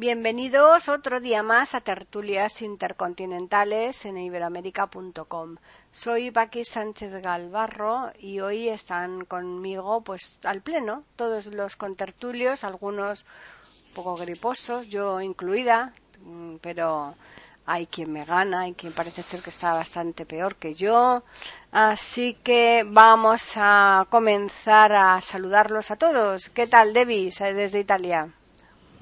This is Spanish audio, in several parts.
Bienvenidos otro día más a Tertulias Intercontinentales en iberoamérica.com. Soy Paqui Sánchez Galvarro y hoy están conmigo pues al pleno todos los contertulios, algunos un poco griposos, yo incluida, mm, pero hay quien me gana, hay quien parece ser que está bastante peor que yo. Así que vamos a comenzar a saludarlos a todos. ¿Qué tal, Devis, desde Italia?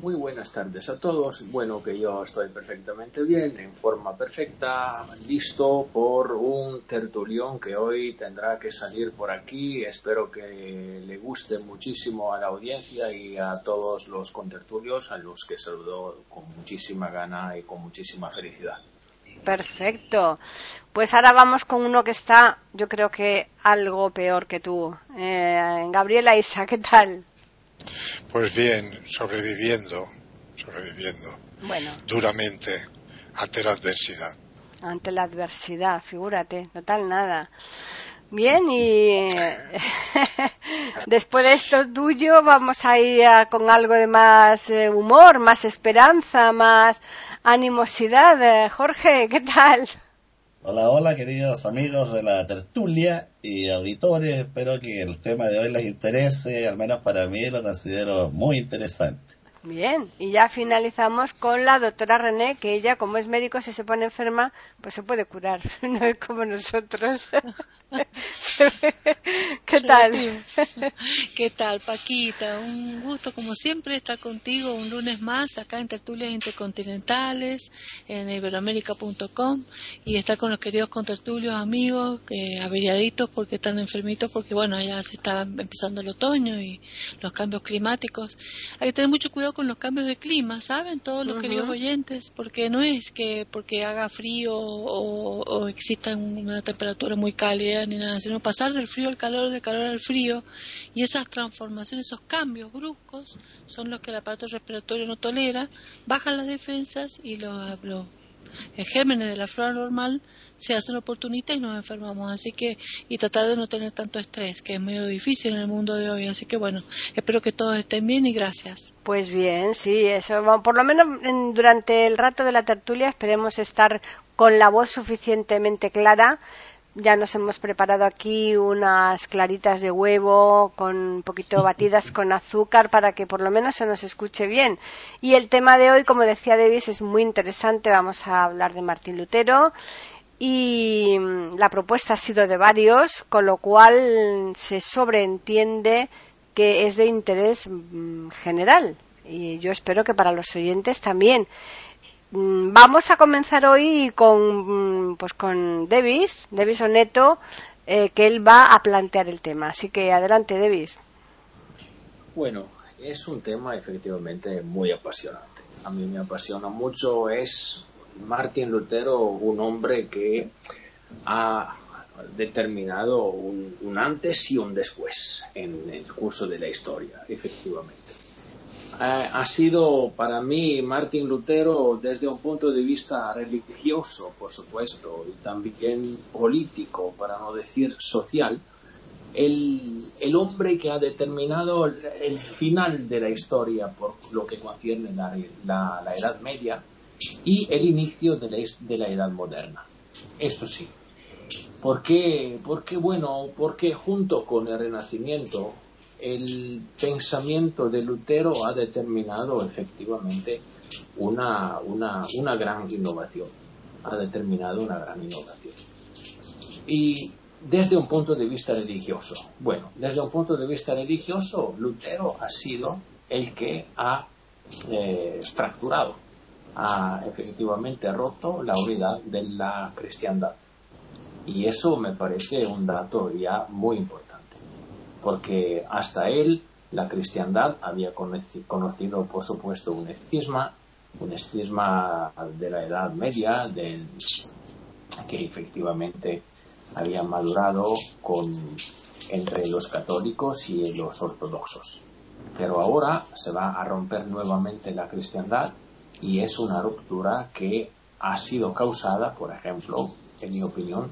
Muy buenas tardes a todos. Bueno, que yo estoy perfectamente bien, en forma perfecta, listo por un tertulión que hoy tendrá que salir por aquí. Espero que le guste muchísimo a la audiencia y a todos los contertulios, a los que saludo con muchísima gana y con muchísima felicidad. Perfecto. Pues ahora vamos con uno que está, yo creo que algo peor que tú. Eh, Gabriela Isa, ¿qué tal? Pues bien, sobreviviendo, sobreviviendo. Bueno. Duramente ante la adversidad. Ante la adversidad, figúrate, total nada. Bien, y después de esto tuyo vamos a ir con algo de más eh, humor, más esperanza, más animosidad. Eh, Jorge, ¿qué tal? Hola, hola, queridos amigos de la tertulia y auditores. Espero que el tema de hoy les interese, al menos para mí lo considero muy interesante. Bien, y ya finalizamos con la doctora René, que ella, como es médico, si se pone enferma, pues se puede curar, no es como nosotros. ¿Qué tal? ¿Qué tal, Paquita? Un gusto, como siempre, estar contigo un lunes más acá en Tertulias Intercontinentales, en iberoamérica.com, y estar con los queridos contertulios amigos, que averiaditos porque están enfermitos, porque bueno, ya se está empezando el otoño y los cambios climáticos. Hay que tener mucho cuidado con los cambios de clima, ¿saben? Todos los queridos oyentes, porque no es que porque haga frío o, exista una temperatura muy cálida ni nada, sino pasar del frío al calor, del calor al frío, y esas transformaciones, esos cambios bruscos, son los que el aparato respiratorio no tolera, bajan las defensas y los, los gérmenes de la flora normal se hacen oportunistas y nos enfermamos. Así que, y tratar de no tener tanto estrés, que es medio difícil en el mundo de hoy. Así que bueno, espero que todos estén bien y gracias. Pues bien, sí, eso, por lo menos durante el rato de la tertulia esperemos estar con la voz suficientemente clara ya nos hemos preparado aquí unas claritas de huevo con un poquito batidas con azúcar para que por lo menos se nos escuche bien. Y el tema de hoy, como decía Davis, es muy interesante. Vamos a hablar de Martín Lutero y mm, la propuesta ha sido de varios, con lo cual se sobreentiende que es de interés mm, general y yo espero que para los oyentes también. Mm, vamos a comenzar hoy con pues con Davis, Davis Oneto, eh, que él va a plantear el tema. Así que adelante, Davis. Bueno, es un tema efectivamente muy apasionante. A mí me apasiona mucho. Es Martín Lutero un hombre que ha determinado un, antes y un después en el curso de la historia, efectivamente. Ha sido para mí Martín Lutero desde un punto de vista religioso, por supuesto, y también político, para no decir social, el, hombre que ha determinado el, final de la historia por lo que concierne la, la Edad Media y el inicio de la, Edad Moderna. Eso sí. ¿Por qué? Porque, bueno, porque junto con el Renacimiento, el pensamiento de Lutero ha determinado efectivamente una, una gran innovación. Ha determinado una gran innovación. Y desde un punto de vista religioso. Bueno, desde un punto de vista religioso, Lutero ha sido el que ha eh, fracturado ha efectivamente roto la unidad de la cristiandad. Y eso me parece un dato ya muy importante, porque hasta él la cristiandad había conocido, por supuesto, un escisma un estigma de la Edad Media del, que efectivamente había madurado con, entre los católicos y los ortodoxos. Pero ahora se va a romper nuevamente la cristiandad y es una ruptura que ha sido causada, por ejemplo, en mi opinión,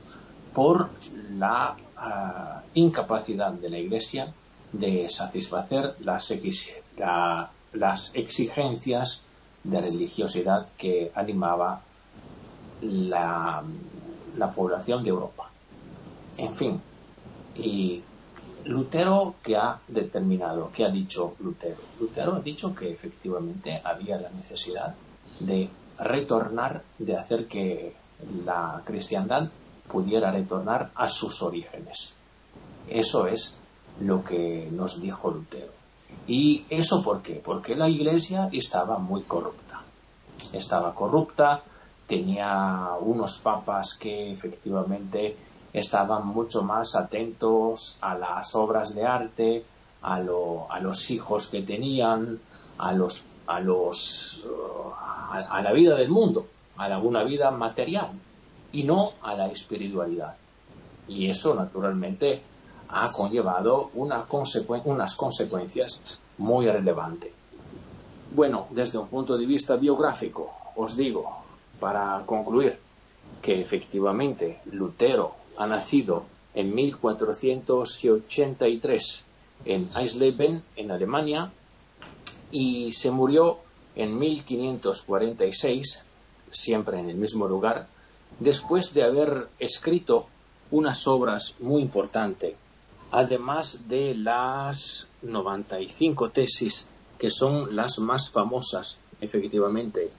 por la incapacidad de la Iglesia de satisfacer las, las exigencias de religiosidad que animaba la, la población de Europa. En fin, y Lutero que ha determinado, que ha dicho Lutero. Lutero ha dicho que efectivamente había la necesidad de retornar, de hacer que la cristiandad pudiera retornar a sus orígenes. Eso es lo que nos dijo Lutero. ¿Y eso por qué? Porque la iglesia estaba muy corrupta. Estaba corrupta, tenía unos papas que efectivamente estaban mucho más atentos a las obras de arte, a, los hijos que tenían, a los a los a, la vida del mundo, a alguna vida material y no a la espiritualidad. Y eso naturalmente ha conllevado unas consecuencias muy relevantes. Bueno, desde un punto de vista biográfico, os digo, para concluir, que efectivamente Lutero ha nacido en 1483 en Eisleben, en Alemania, y se murió en 1546, siempre en el mismo lugar, después de haber escrito unas obras muy importantes además de las 95 tesis que son las más famosas, efectivamente,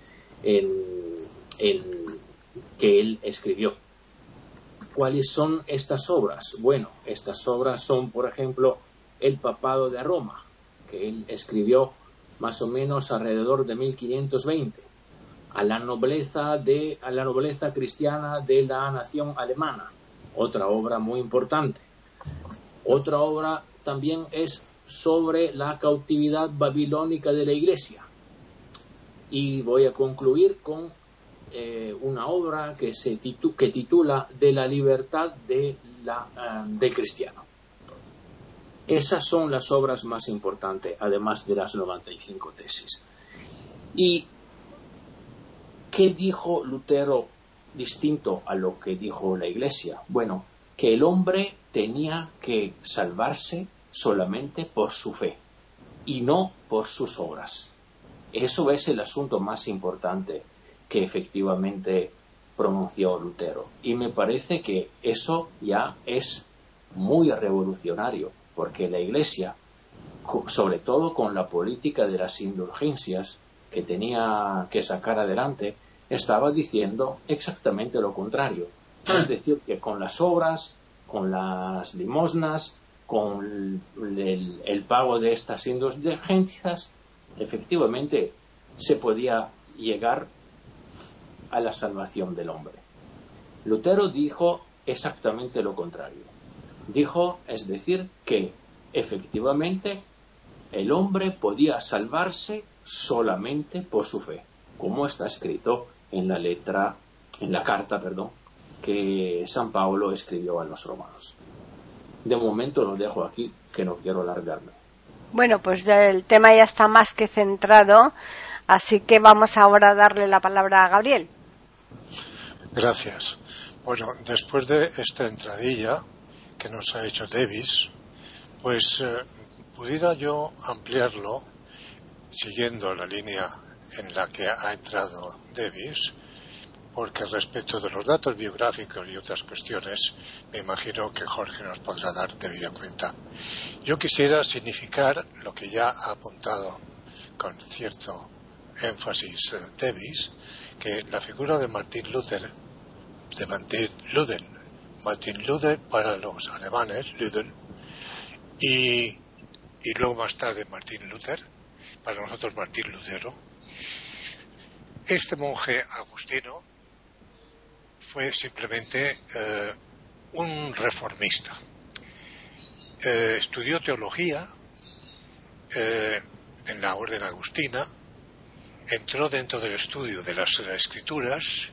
que él escribió. ¿Cuáles son estas obras? Bueno, estas obras son, por ejemplo, El Papado de Roma, que él escribió más o menos alrededor de 1520, a la nobleza de a la nobleza cristiana de la nación alemana, otra obra muy importante. Otra obra también es sobre la cautividad babilónica de la iglesia. Y voy a concluir con eh, una obra que se que titula De la libertad de la, eh, del cristiano. Esas son las obras más importantes, además de las 95 tesis. ¿Y qué dijo Lutero distinto a lo que dijo la Iglesia? Bueno, que el hombre tenía que salvarse solamente por su fe y no por sus obras. Eso es el asunto más importante que efectivamente pronunció Lutero. Y me parece que eso ya es muy revolucionario, porque la Iglesia, sobre todo con la política de las indulgencias que tenía que sacar adelante, estaba diciendo exactamente lo contrario. Es decir, que con las obras, con las limosnas, con el, pago de estas indulgencias, efectivamente se podía llegar a la salvación del hombre. Lutero dijo exactamente lo contrario. Dijo, es decir, que efectivamente el hombre podía salvarse solamente por su fe, como está escrito en la letra, en la carta, perdón, que San Pablo escribió a los romanos. De momento lo dejo aquí, que no quiero alargarme. Bueno, pues el tema ya está más que centrado, así que vamos ahora a darle la palabra a Gabriel. Gracias. Bueno, después de esta entradilla que nos ha hecho Davis, pues eh, pudiera yo ampliarlo siguiendo la línea en la que ha entrado Davis porque respecto de los datos biográficos y otras cuestiones, me imagino que Jorge nos podrá dar debida cuenta. Yo quisiera significar lo que ya ha apuntado con cierto énfasis eh, Davis, que la figura de Martin Luther, de Martin Luther, Martin Luther para los alemanes, Luther, y, y luego más tarde Martin Luther, para nosotros Martín Lutero, este monje agustino fue simplemente eh, un reformista. Eh, estudió teología eh, en la orden agustina entró dentro del estudio de las escrituras.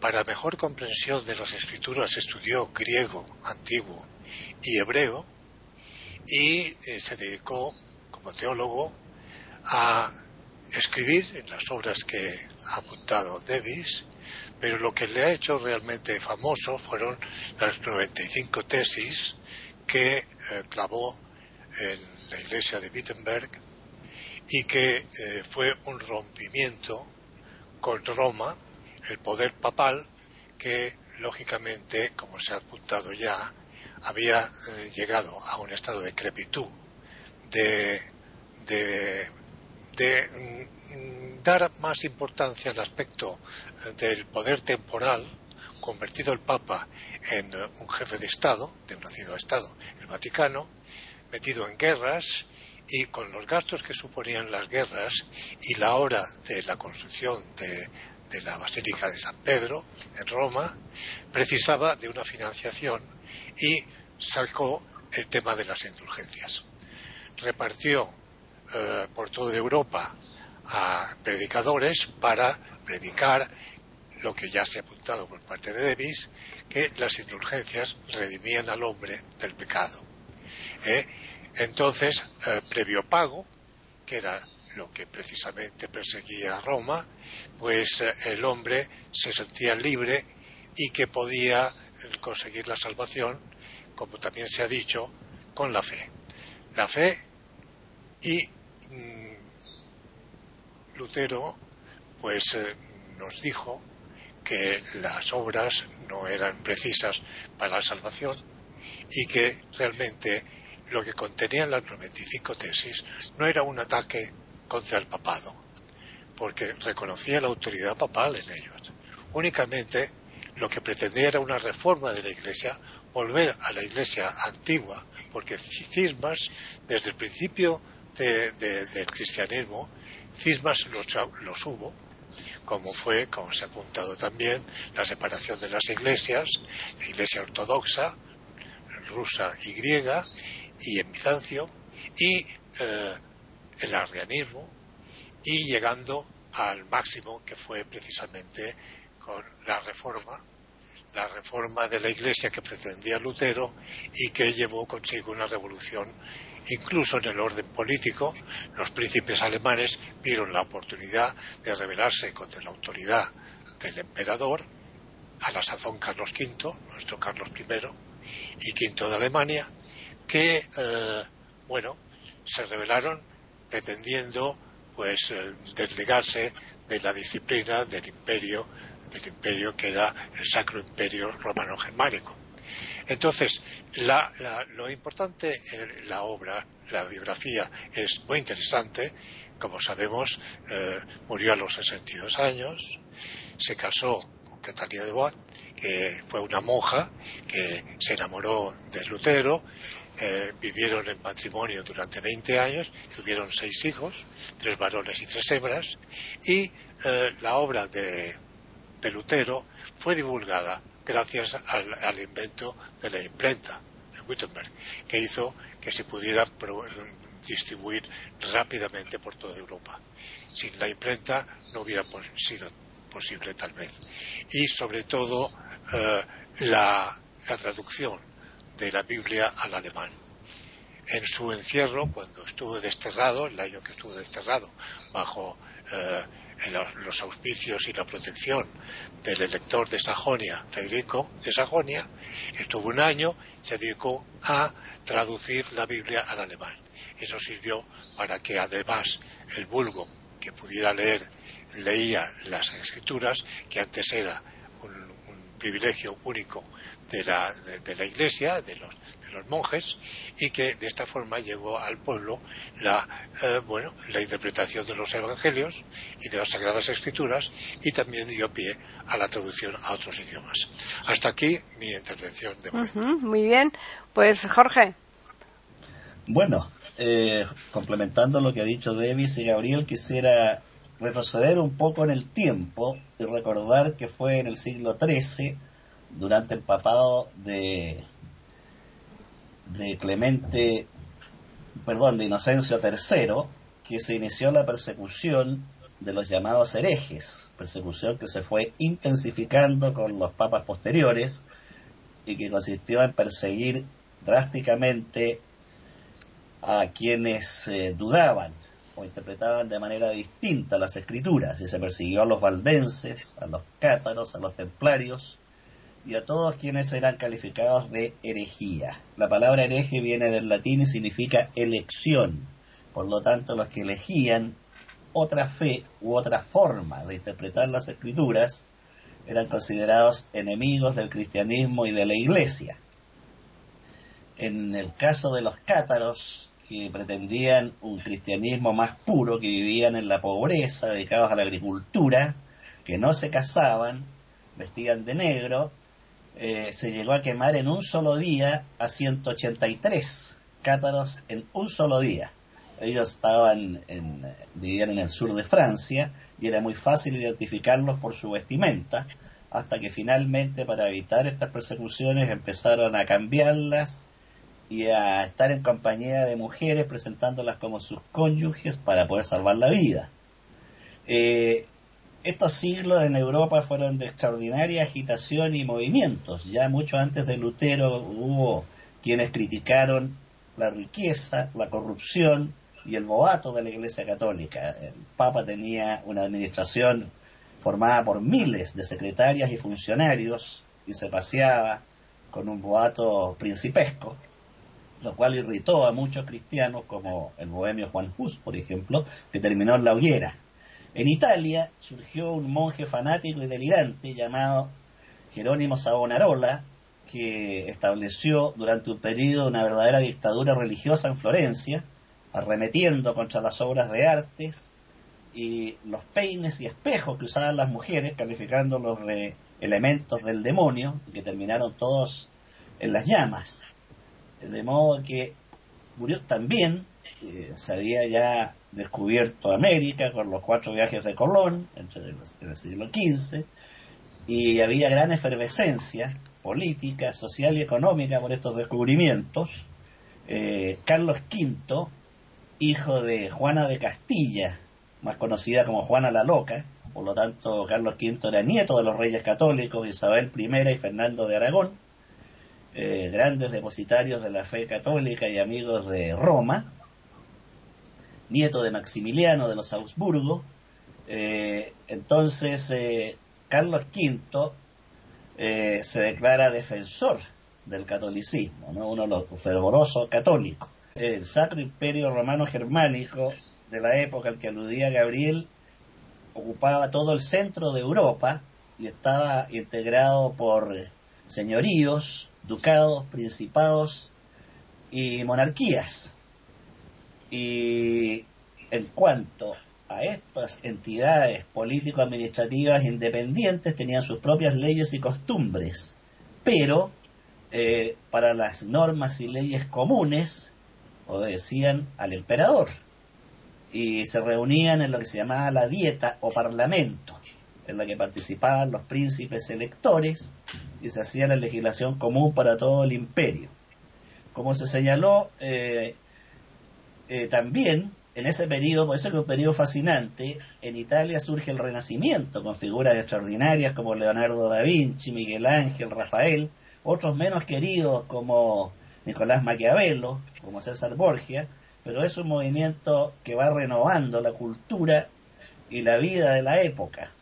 Para mejor comprensión de las escrituras estudió griego antiguo y hebreo y se dedicó como teólogo a escribir en las obras que ha apuntado Davis, pero lo que le ha hecho realmente famoso fueron las 95 tesis que eh, clavó en la iglesia de Wittenberg y que eh, fue un rompimiento con Roma, el poder papal, que lógicamente, como se ha apuntado ya, había eh, llegado a un estado de crepitud, de, de, mm, dar más importancia al aspecto eh, del poder temporal, convertido el Papa en un jefe de Estado, de un nacido-Estado, el Vaticano, metido en guerras y con los gastos que suponían las guerras y la hora de la construcción de, la Basílica de San Pedro en Roma, precisaba de una financiación y sacó el tema de las indulgencias. Repartió eh, por toda Europa a predicadores para predicar lo que ya se ha apuntado por parte de Davis, que las indulgencias redimían al hombre del pecado. ¿eh? Entonces, eh, previo pago, que era lo que precisamente perseguía Roma, pues eh, el hombre se sentía libre y que podía conseguir la salvación, como también se ha dicho, con la fe. La fe y Lutero pues nos dijo que las obras no eran precisas para la salvación y que realmente lo que contenían las 95 tesis no era un ataque contra el papado, porque reconocía la autoridad papal en ellos. Únicamente lo que pretendía era una reforma de la Iglesia, volver a la Iglesia antigua, porque cismas, desde el principio del cristianismo, cismas los, hubo, como fue, como se ha apuntado también, la separación de las iglesias, la iglesia ortodoxa, rusa y griega, y en Bizancio y eh, el arrianismo y llegando al máximo que fue precisamente con la reforma la reforma de la iglesia que pretendía Lutero y que llevó consigo una revolución incluso en el orden político los príncipes alemanes vieron la oportunidad de rebelarse contra la autoridad del emperador a la sazón Carlos V nuestro Carlos I y V de Alemania que, eh, bueno, se rebelaron pretendiendo, pues, eh, desligarse de la disciplina del imperio, del imperio que era el Sacro Imperio Romano-Germánico. Entonces, lo importante en la obra, la biografía, es muy interesante. Como sabemos, eh, murió a los 62 años, se casó con Catalina de Bois, que fue una monja que se enamoró de Lutero eh, vivieron en matrimonio durante 20 años, tuvieron seis hijos, tres varones y tres hembras, y eh, la obra de, Lutero fue divulgada gracias al, invento de la imprenta de Gutenberg, que hizo que se pudiera distribuir rápidamente por toda Europa. Sin la imprenta no hubiera sido posible tal vez. Y sobre todo eh, la traducción de la Biblia al alemán. En su encierro, cuando estuvo desterrado, el año que estuvo desterrado, bajo eh, los auspicios y la protección del elector de Sajonia, Federico de Sajonia, estuvo un año, se dedicó a traducir la Biblia al alemán. Eso sirvió para que además el vulgo que pudiera leer leía las escrituras, que antes era un privilegio único de la, de, la iglesia, de los, los, monjes, y que de esta forma llevó al pueblo la, eh, bueno, la interpretación de los evangelios y de las sagradas escrituras y también dio pie a la traducción a otros idiomas. Hasta aquí mi intervención de muy bien, pues Jorge. Bueno, eh, complementando lo que ha dicho Davis y Gabriel, quisiera retroceder un poco en el tiempo y recordar que fue en el siglo XIII durante el papado de, de Clemente, perdón, de Inocencio III, que se inició la persecución de los llamados herejes, persecución que se fue intensificando con los papas posteriores y que consistió en perseguir drásticamente a quienes eh, dudaban o interpretaban de manera distinta las escrituras y se persiguió a los valdenses, a los cátaros, a los templarios y a todos quienes eran calificados de herejía. La palabra hereje viene del latín y significa elección. Por lo tanto, los que elegían otra fe u otra forma de interpretar las escrituras eran considerados enemigos del cristianismo y de la iglesia. En el caso de los cátaros, que pretendían un cristianismo más puro, que vivían en la pobreza, dedicados a la agricultura, que no se casaban, vestían de negro, eh, se llegó a quemar en un solo día a 183 cátaros en un solo día. Ellos estaban en, vivían en el sur de Francia y era muy fácil identificarlos por su vestimenta, hasta que finalmente para evitar estas persecuciones empezaron a cambiarlas y a estar en compañía de mujeres presentándolas como sus cónyuges para poder salvar la vida. Eh, estos siglos en Europa fueron de extraordinaria agitación y movimientos. Ya mucho antes de Lutero hubo quienes criticaron la riqueza, la corrupción y el boato de la Iglesia Católica. El Papa tenía una administración formada por miles de secretarias y funcionarios y se paseaba con un boato principesco, lo cual irritó a muchos cristianos como el bohemio Juan Hus, por ejemplo, que terminó en la hoguera. En Italia surgió un monje fanático y delirante llamado Jerónimo Savonarola, que estableció durante un periodo una verdadera dictadura religiosa en Florencia, arremetiendo contra las obras de artes y los peines y espejos que usaban las mujeres, calificándolos de elementos del demonio, que terminaron todos en las llamas. De modo que murió también, eh, se había ya descubierto América con los cuatro viajes de Colón entre el, en el siglo XV, y había gran efervescencia política, social y económica por estos descubrimientos. Eh, Carlos V, hijo de Juana de Castilla, más conocida como Juana la Loca, por lo tanto Carlos V era nieto de los reyes católicos Isabel I y Fernando de Aragón, eh, grandes depositarios de la fe católica y amigos de Roma, nieto de Maximiliano de los Augsburgo. Eh, entonces, eh, Carlos V eh, se declara defensor del catolicismo, ¿no? uno de los fervorosos católicos. El Sacro Imperio Romano Germánico de la época al que aludía Gabriel ocupaba todo el centro de Europa y estaba integrado por señoríos, ducados, principados y monarquías. Y en cuanto a estas entidades político-administrativas independientes, tenían sus propias leyes y costumbres, pero eh, para las normas y leyes comunes obedecían al emperador y se reunían en lo que se llamaba la dieta o parlamento, en la que participaban los príncipes electores y se hacía la legislación común para todo el imperio. Como se señaló, eh, eh, también en ese periodo, por eso es un periodo fascinante, en Italia surge el Renacimiento con figuras extraordinarias como Leonardo da Vinci, Miguel Ángel, Rafael, otros menos queridos como Nicolás Maquiavelo, como César Borgia, pero es un movimiento que va renovando la cultura y la vida de la época.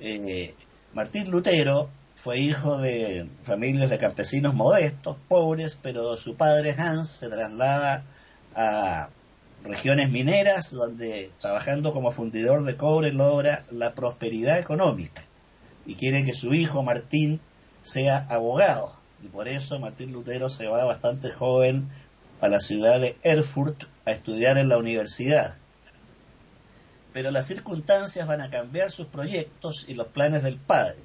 Eh, Martín Lutero fue hijo de familias de campesinos modestos, pobres, pero su padre Hans se traslada a regiones mineras donde trabajando como fundidor de cobre logra la prosperidad económica y quiere que su hijo Martín sea abogado y por eso Martín Lutero se va bastante joven a la ciudad de Erfurt a estudiar en la universidad. Pero las circunstancias van a cambiar sus proyectos y los planes del padre.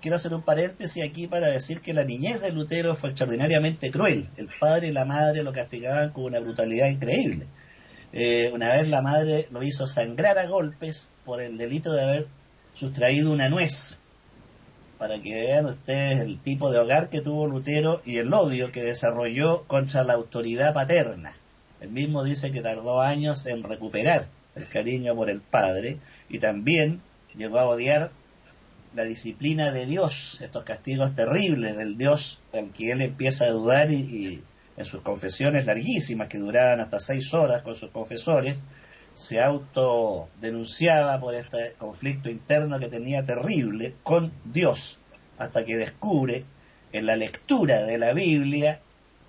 Quiero hacer un paréntesis aquí para decir que la niñez de Lutero fue extraordinariamente cruel. El padre y la madre lo castigaban con una brutalidad increíble. Eh, una vez la madre lo hizo sangrar a golpes por el delito de haber sustraído una nuez. Para que vean ustedes el tipo de hogar que tuvo Lutero y el odio que desarrolló contra la autoridad paterna. El mismo dice que tardó años en recuperar el cariño por el padre y también llegó a odiar la disciplina de Dios, estos castigos terribles del Dios al que él empieza a dudar y, en sus confesiones larguísimas que duraban hasta seis horas con sus confesores, se autodenunciaba por este conflicto interno que tenía terrible con Dios, hasta que descubre en la lectura de la Biblia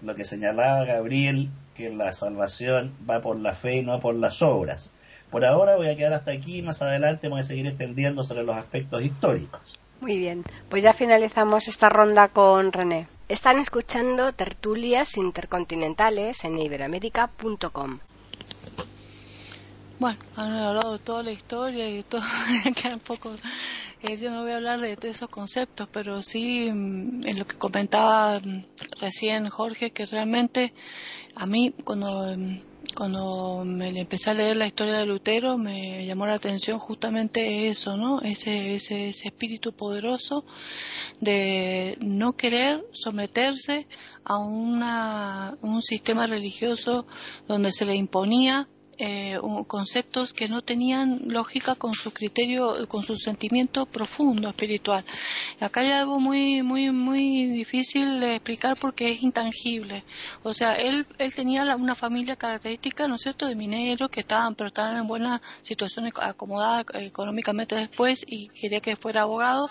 lo que señalaba Gabriel, que la salvación va por la fe y no por las obras. Por ahora voy a quedar hasta aquí, más adelante voy a seguir extendiendo sobre los aspectos históricos. Muy bien, pues ya finalizamos esta ronda con René. Están escuchando tertulias intercontinentales en iberoamérica.com. Bueno, han hablado de toda la historia y de todo, un poco, eh, yo no voy a hablar de, esos conceptos, pero sí mm, en lo que comentaba mm, recién Jorge, que realmente a mí cuando mm, cuando me empecé a leer la historia de Lutero me llamó la atención justamente eso, ¿no? Ese, ese, ese espíritu poderoso de no querer someterse a una, un sistema religioso donde se le imponía eh, conceptos que no tenían lógica con su criterio, con su sentimiento profundo espiritual. Acá hay algo muy, muy, muy difícil de explicar porque es intangible. O sea, él, él tenía una familia característica, ¿no es cierto?, de mineros que estaban, pero estaban en buena situación acomodada económicamente después y quería que fuera abogado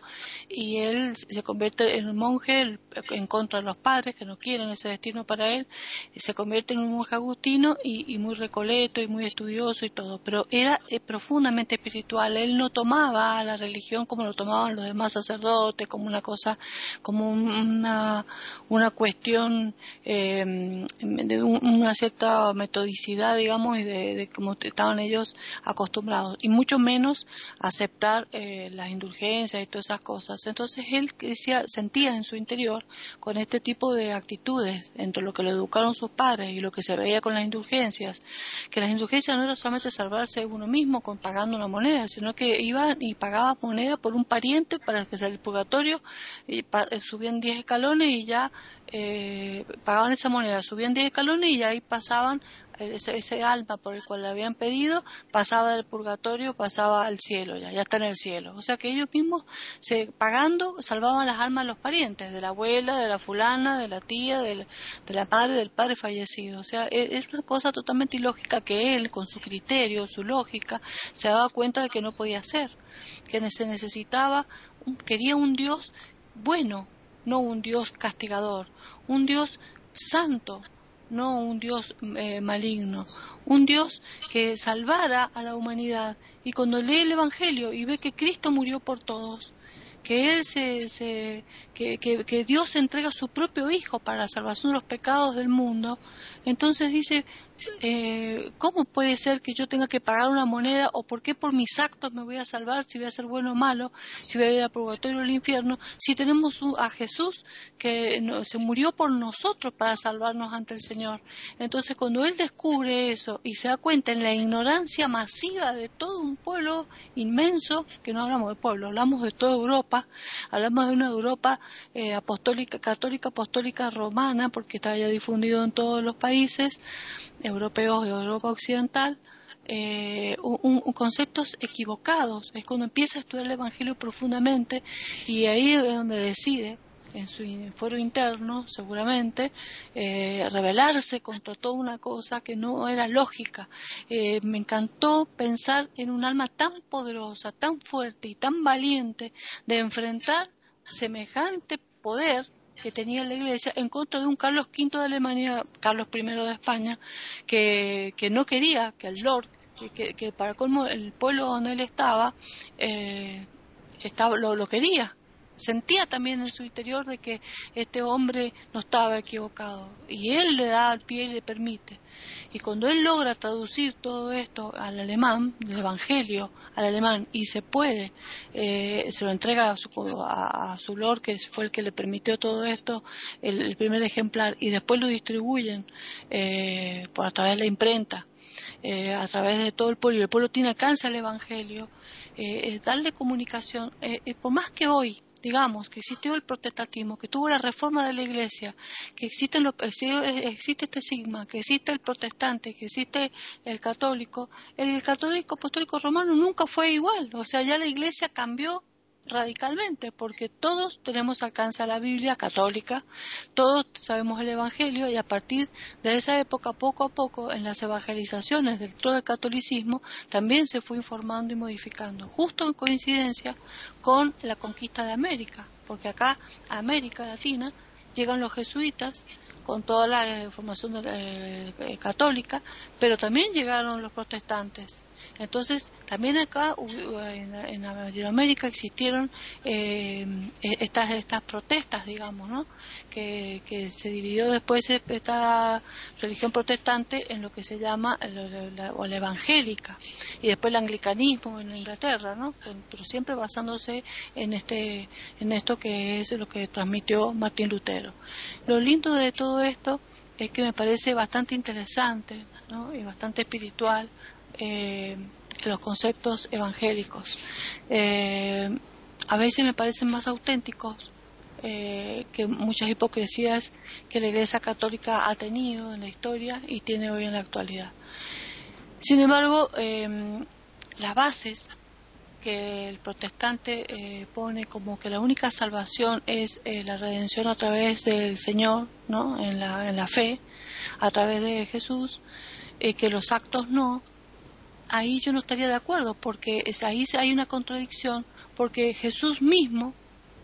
y él se convierte en un monje en contra de los padres que no quieren ese destino para él, se convierte en un monje agustino y, y muy recoleto y muy estudioso y todo, pero era eh, profundamente espiritual. Él no tomaba la religión como lo tomaban los demás sacerdotes, como una cosa, como una, una cuestión eh, de una cierta metodicidad, digamos, y de, de cómo estaban ellos acostumbrados, y mucho menos aceptar eh, las indulgencias y todas esas cosas. Entonces él decía, sentía en su interior con este tipo de actitudes, entre lo que lo educaron sus padres y lo que se veía con las indulgencias, que las indulgencias no era solamente salvarse uno mismo con pagando una moneda, sino que iba y pagaba moneda por un pariente para que saliera el purgatorio, y eh, subían 10 escalones y ya eh, pagaban esa moneda, subían 10 escalones y ahí pasaban ese, alma por el cual le habían pedido, pasaba del purgatorio, pasaba al cielo, ya, ya está en el cielo. O sea que ellos mismos, se, pagando, salvaban las almas de los parientes, de la abuela, de la fulana, de la tía, de la, madre, del padre fallecido. O sea, e, es una cosa totalmente ilógica que él, con su criterio, su lógica, se daba cuenta de que no podía hacer, que se necesitaba, quería un Dios bueno, no un Dios castigador, un Dios santo, no un Dios eh, maligno, un Dios que salvara a la humanidad. Y cuando lee el Evangelio y ve que Cristo murió por todos, que él se, que, que, Dios entrega su propio hijo para la salvación de los pecados del mundo entonces dice eh, ¿cómo puede ser que yo tenga que pagar una moneda o por qué por mis actos me voy a salvar si voy a ser bueno o malo, si voy a ir al purgatorio o al infierno, si tenemos a Jesús que se murió por nosotros para salvarnos ante el Señor? Entonces cuando él descubre eso y se da cuenta en la ignorancia masiva de todo un pueblo inmenso, que no hablamos de pueblo, hablamos de toda Europa, hablamos de una Europa eh, apostólica, católica, apostólica, romana, porque está ya difundido en todos los países, europeos de Europa Occidental, eh, un, conceptos equivocados. Es cuando empieza a estudiar el Evangelio profundamente y ahí es donde decide, en su foro interno, seguramente, eh, rebelarse contra toda una cosa que no era lógica. Eh, me encantó pensar en un alma tan poderosa, tan fuerte y tan valiente de enfrentar semejante poder que tenía la Iglesia en contra de un Carlos V de Alemania, Carlos I de España, que, no quería que el Lord, que, para colmo el pueblo donde él estaba, eh, estaba lo quería, sentía también en su interior de que este hombre no estaba equivocado y él le da al pie y le permite. Y cuando él logra traducir todo esto al alemán, el Evangelio al alemán, y se puede, eh, se lo entrega a su, a, su Lord, que fue el que le permitió todo esto, el, primer ejemplar, y después lo distribuyen eh, por, a través de la imprenta. Eh, a través de todo el pueblo, y el pueblo tiene alcance al Evangelio, darle comunicación, por más que hoy digamos, que existió el protestantismo, que tuvo la reforma de la iglesia, que existe, lo, existe este sigma, que existe el protestante, que existe el católico, el católico apostólico romano nunca fue igual, o sea, ya la iglesia cambió radicalmente, porque todos tenemos alcance a la Biblia católica, todos sabemos el Evangelio y a partir de esa época, poco a poco, en las evangelizaciones dentro del catolicismo, también se fue informando y modificando, justo en coincidencia con la conquista de América, porque acá, a América Latina, llegan los jesuitas con toda la información eh, católica, pero también llegaron los protestantes entonces, también acá en, Latinoamérica existieron eh, e, estas, estas protestas, digamos, ¿no? Que, se dividió después esta religión protestante en lo que se llama la, la evangélica y después el anglicanismo en Inglaterra, ¿no? Pero siempre basándose en este en esto que es lo que transmitió Martín Lutero. Lo lindo de todo esto es que me parece bastante interesante y bastante espiritual eh, los conceptos evangélicos. Eh, a veces me parecen más auténticos eh, que muchas hipocresías que la Iglesia Católica ha tenido en la historia y tiene hoy en la actualidad. Sin embargo, em, las bases que el protestante pone como que la única salvación es la redención a través del Señor, ¿no? en, la, en la fe, a través de Jesús, que los actos no, ahí yo no estaría de acuerdo, porque es, ahí hay una contradicción, porque Jesús mismo,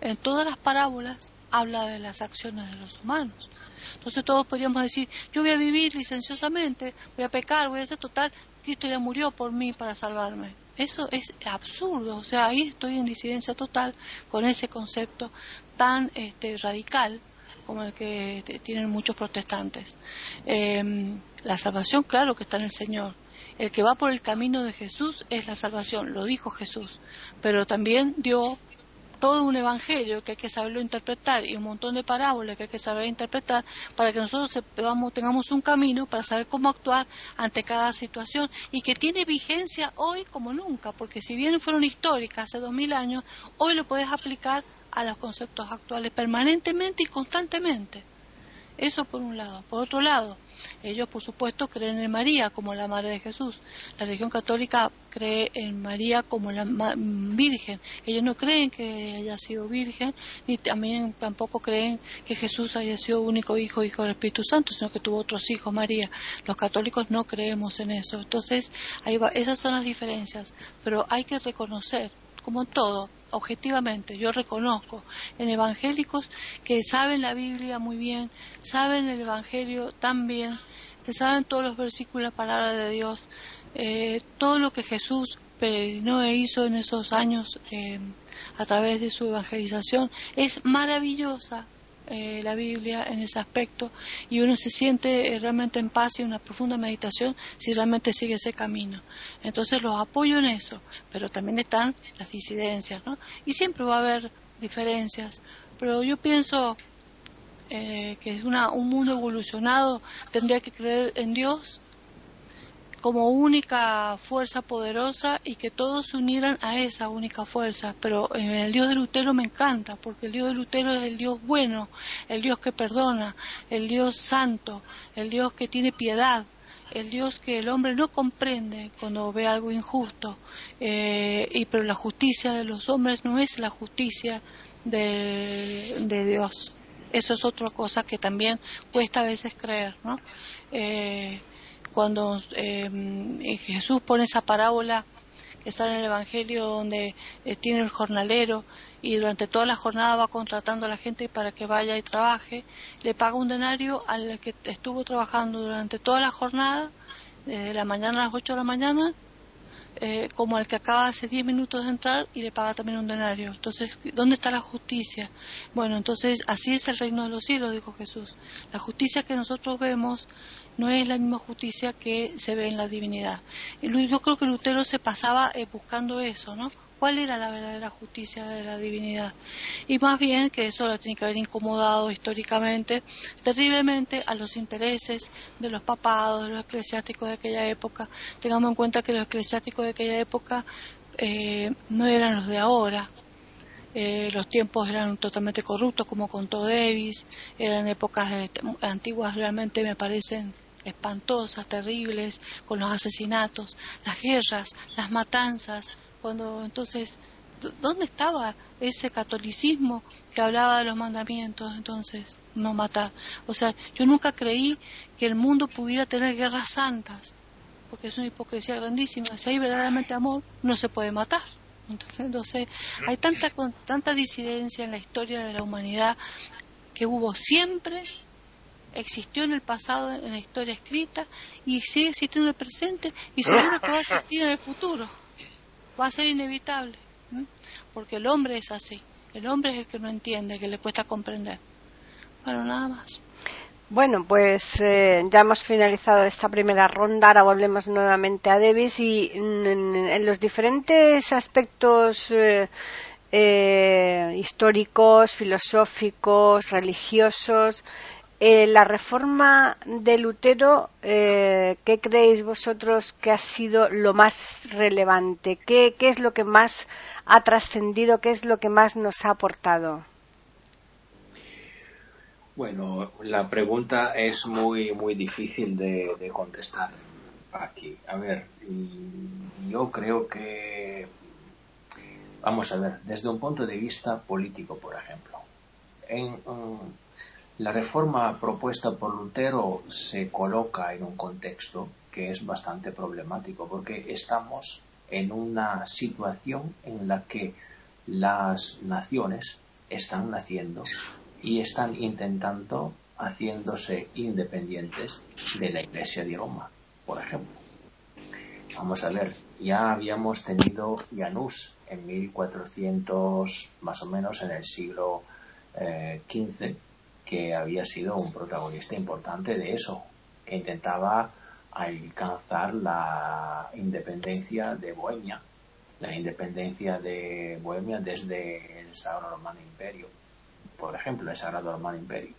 en todas las parábolas, habla de las acciones de los humanos. Entonces todos podríamos decir, yo voy a vivir licenciosamente, voy a pecar, voy a hacer total, Cristo ya murió por mí para salvarme. Eso es absurdo, o sea, ahí estoy en disidencia total con ese concepto tan este, radical como el que tienen muchos protestantes. Em, la salvación, claro que está en el Señor, el que va por el camino de Jesús es la salvación, lo dijo Jesús, pero también dio todo un evangelio que hay que saberlo interpretar y un montón de parábolas que hay que saber interpretar para que nosotros tengamos un camino para saber cómo actuar ante cada situación y que tiene vigencia hoy como nunca, porque si bien fueron históricas hace dos mil años, hoy lo puedes aplicar a los conceptos actuales permanentemente y constantemente. Eso por un lado. Por otro lado, ellos, por supuesto, creen en María como la Madre de Jesús. La religión católica cree en María como la Virgen. Ellos no creen que haya sido Virgen, ni también tampoco creen que Jesús haya sido único hijo, hijo del Espíritu Santo, sino que tuvo otros hijos, María. Los católicos no creemos en eso. Entonces, ahí esas son las diferencias. Pero hay que reconocer como todo, objetivamente, yo reconozco en evangélicos que saben la Biblia muy bien, saben el Evangelio tan bien, se saben todos los versículos, la palabra de Dios, eh, todo lo que Jesús no e hizo en esos años eh, a través de su evangelización es maravillosa, eh, la Biblia en ese aspecto y uno se siente eh, realmente en paz y una profunda meditación si realmente sigue ese camino. Entonces los apoyo en eso, pero también están las disidencias, ¿no? Y siempre va a haber diferencias, pero yo pienso eh, que es una, un mundo evolucionado tendría que creer en Dios como única fuerza poderosa y que todos se unieran a esa única fuerza. Pero eh, el Dios de Lutero me encanta, porque el Dios de Lutero es el Dios bueno, el Dios que perdona, el Dios santo, el Dios que tiene piedad, el Dios que el hombre no comprende cuando ve algo injusto. Eh, y pero la justicia de los hombres no es la justicia de, Dios. Eso es otra cosa que también cuesta a veces creer, ¿no? Eh, cuando eh, Jesús pone esa parábola que está en el Evangelio donde eh, tiene el jornalero y durante toda la jornada va contratando a la gente para que vaya y trabaje, le paga un denario al que estuvo trabajando durante toda la jornada, desde la mañana a las 8 de la mañana, eh, como al que acaba hace 10 minutos de entrar y le paga también un denario. Entonces, ¿dónde está la justicia? Bueno, entonces así es el reino de los cielos, dijo Jesús. La justicia que nosotros vemos no es la misma justicia que se ve en la divinidad. Y yo creo que Lutero se pasaba eh, buscando eso, ¿no? ¿Cuál era la verdadera justicia de la divinidad? Y más bien que eso lo tiene que haber incomodado históricamente terriblemente a los intereses de los papados, de los eclesiásticos de aquella época. Tengamos en cuenta que los eclesiásticos de aquella época eh, no eran los de ahora. eh, los tiempos eran totalmente corruptos, como contó Davis, eran épocas este, antiguas realmente me parecen espantosas, terribles, con los asesinatos, las guerras, las matanzas, cuando entonces, ¿dónde estaba ese catolicismo que hablaba de los mandamientos entonces? No matar. O sea, yo nunca creí que el mundo pudiera tener guerras santas, porque es una hipocresía grandísima. Si hay verdaderamente amor, no se puede matar. Entonces, hay tanta, tanta disidencia en la historia de la humanidad que hubo siempre, existió en el pasado, en la historia escrita, y sigue existiendo en el presente, y seguro que va a existir en el futuro. Va a ser inevitable, porque el hombre es así. El hombre es el que no entiende, que le cuesta comprender. Bueno, nada más. Bueno, pues eh, ya hemos finalizado esta primera ronda. Ahora volvemos nuevamente a Davis y en, los diferentes aspectos eh, eh, históricos, filosóficos, religiosos, la reforma de Lutero, ¿qué creéis vosotros que ha sido lo más relevante? ¿Qué, ¿Qué es lo que más ha trascendido? ¿Qué es lo que más nos ha aportado? Bueno, la pregunta es muy, muy difícil de, contestar aquí. A ver, yo creo que, vamos a ver, desde un punto de vista político, por ejemplo, en um, la reforma propuesta por Lutero se coloca en un contexto que es bastante problemático, porque estamos en una situación en la que las naciones están naciendo y están intentando haciéndose independientes de la Iglesia de Roma, por ejemplo. Vamos a ver, ya habíamos tenido Janus en 1400, más o menos en el siglo XV, eh, que había sido un protagonista importante de eso, que intentaba alcanzar la independencia de Bohemia, la independencia de Bohemia desde el Sagrado Romano Imperio por ejemplo, el Sagrado Romano Imperio.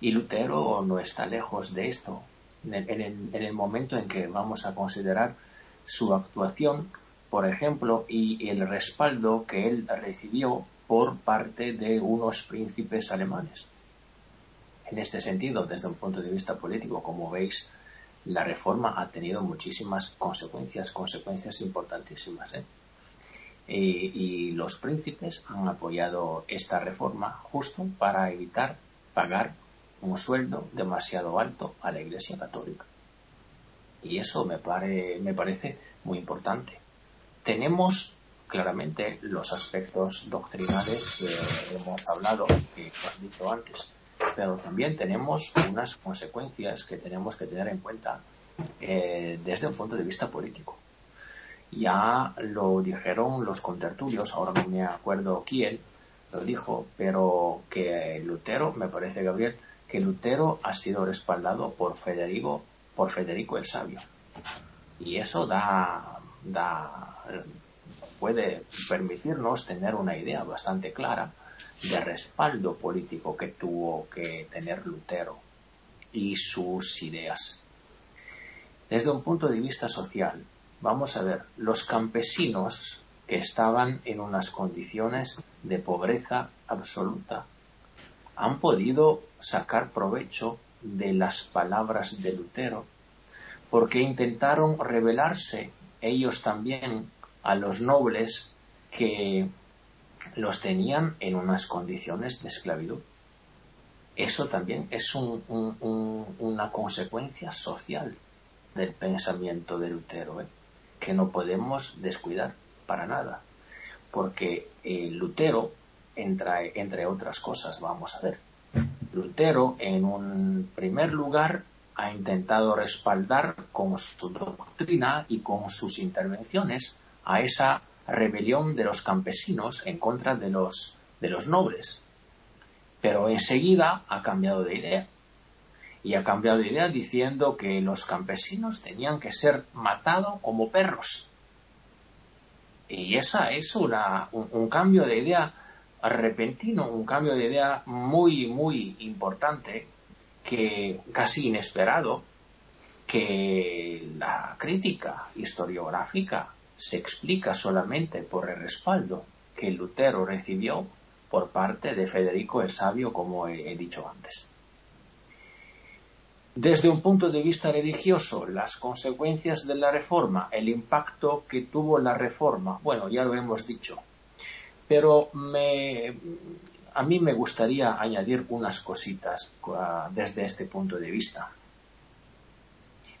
Y Lutero no está lejos de esto. En el, momento en que vamos a considerar su actuación, por ejemplo, y el respaldo que él recibió por parte de unos príncipes alemanes. En este sentido, desde un punto de vista político, como veis, la reforma ha tenido muchísimas consecuencias, consecuencias importantísimas. ¿eh? y los príncipes han apoyado esta reforma justo para evitar pagar un sueldo demasiado alto a la Iglesia Católica. Y eso me, me parece muy importante. Tenemos claramente los aspectos doctrinales que hemos hablado, que hemos dicho antes, pero también tenemos unas consecuencias que tenemos que tener en cuenta eh, desde un punto de vista político. Ya lo dijeron los contertulios, ahora no me acuerdo quién lo dijo, pero que Lutero, me parece Gabriel, que Lutero ha sido respaldado por Federico, por Federico el Sabio. Y eso da, da, puede permitirnos tener una idea bastante clara de respaldo político que tuvo que tener Lutero y sus ideas. Desde un punto de vista social, Vamos a ver, los campesinos que estaban en unas condiciones de pobreza absoluta han podido sacar provecho de las palabras de Lutero porque intentaron rebelarse ellos también a los nobles que los tenían en unas condiciones de esclavitud. Eso también es una consecuencia social del pensamiento de Lutero. ¿eh? que no podemos descuidar para nada. Porque eh, Lutero, entra, entre otras cosas, vamos a ver, Lutero en un primer lugar ha intentado respaldar con su doctrina y con sus intervenciones a esa rebelión de los campesinos en contra de los, de los nobles. Pero enseguida ha cambiado de idea y ha cambiado de idea diciendo que los campesinos tenían que ser matados como perros. Y esa es una, un, cambio de idea repentino, un cambio de idea muy, muy importante, que casi inesperado, que la crítica historiográfica se explica solamente por el respaldo que Lutero recibió por parte de Federico el Sabio, como he, dicho antes. Desde un punto de vista religioso, las consecuencias de la reforma, el impacto que tuvo la reforma, bueno, ya lo hemos dicho, pero a mí me gustaría añadir unas cositas ah, desde este punto de vista.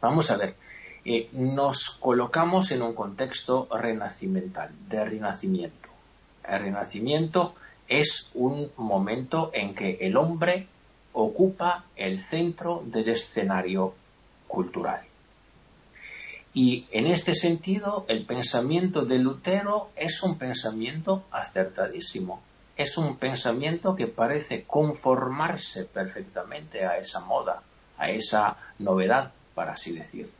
Vamos a ver, eh, nos colocamos en un contexto renacimental, de renacimiento. El renacimiento es un momento en que el hombre ocupa el centro del escenario cultural. Y en este sentido, el pensamiento de Lutero es un pensamiento acertadísimo. Es un pensamiento que parece conformarse perfectamente a esa moda, a esa novedad, para así decir.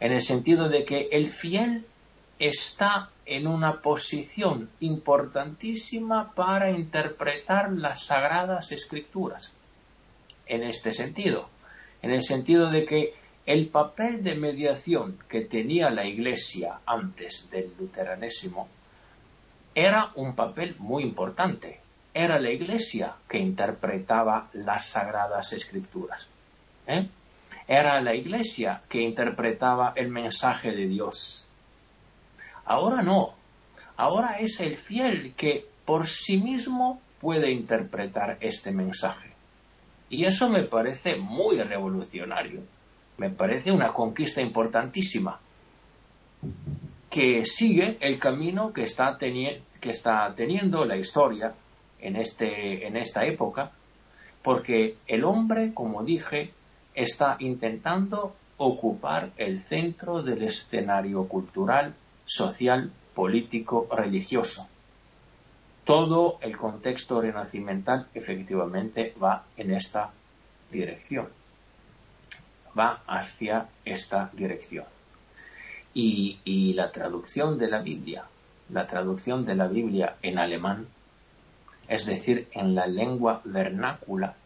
En el sentido de que el fiel está en una posición importantísima para interpretar las sagradas escrituras. En este sentido, en el sentido de que el papel de mediación que tenía la Iglesia antes del luteranismo era un papel muy importante. Era la Iglesia que interpretaba las sagradas escrituras. ¿eh? Era la Iglesia que interpretaba el mensaje de Dios Ahora no. Ahora es el fiel que por sí mismo puede interpretar este mensaje. Y eso me parece muy revolucionario. Me parece una conquista importantísima que sigue el camino que está, teniendo la historia este, en esta época, porque el hombre, como dije, está intentando ocupar el centro del escenario cultural social, político, religioso. Todo el contexto renacimental efectivamente va en esta dirección. Va hacia esta dirección. Y, y la traducción de la Biblia, la traducción de la Biblia en alemán, es decir, en la lengua vernácula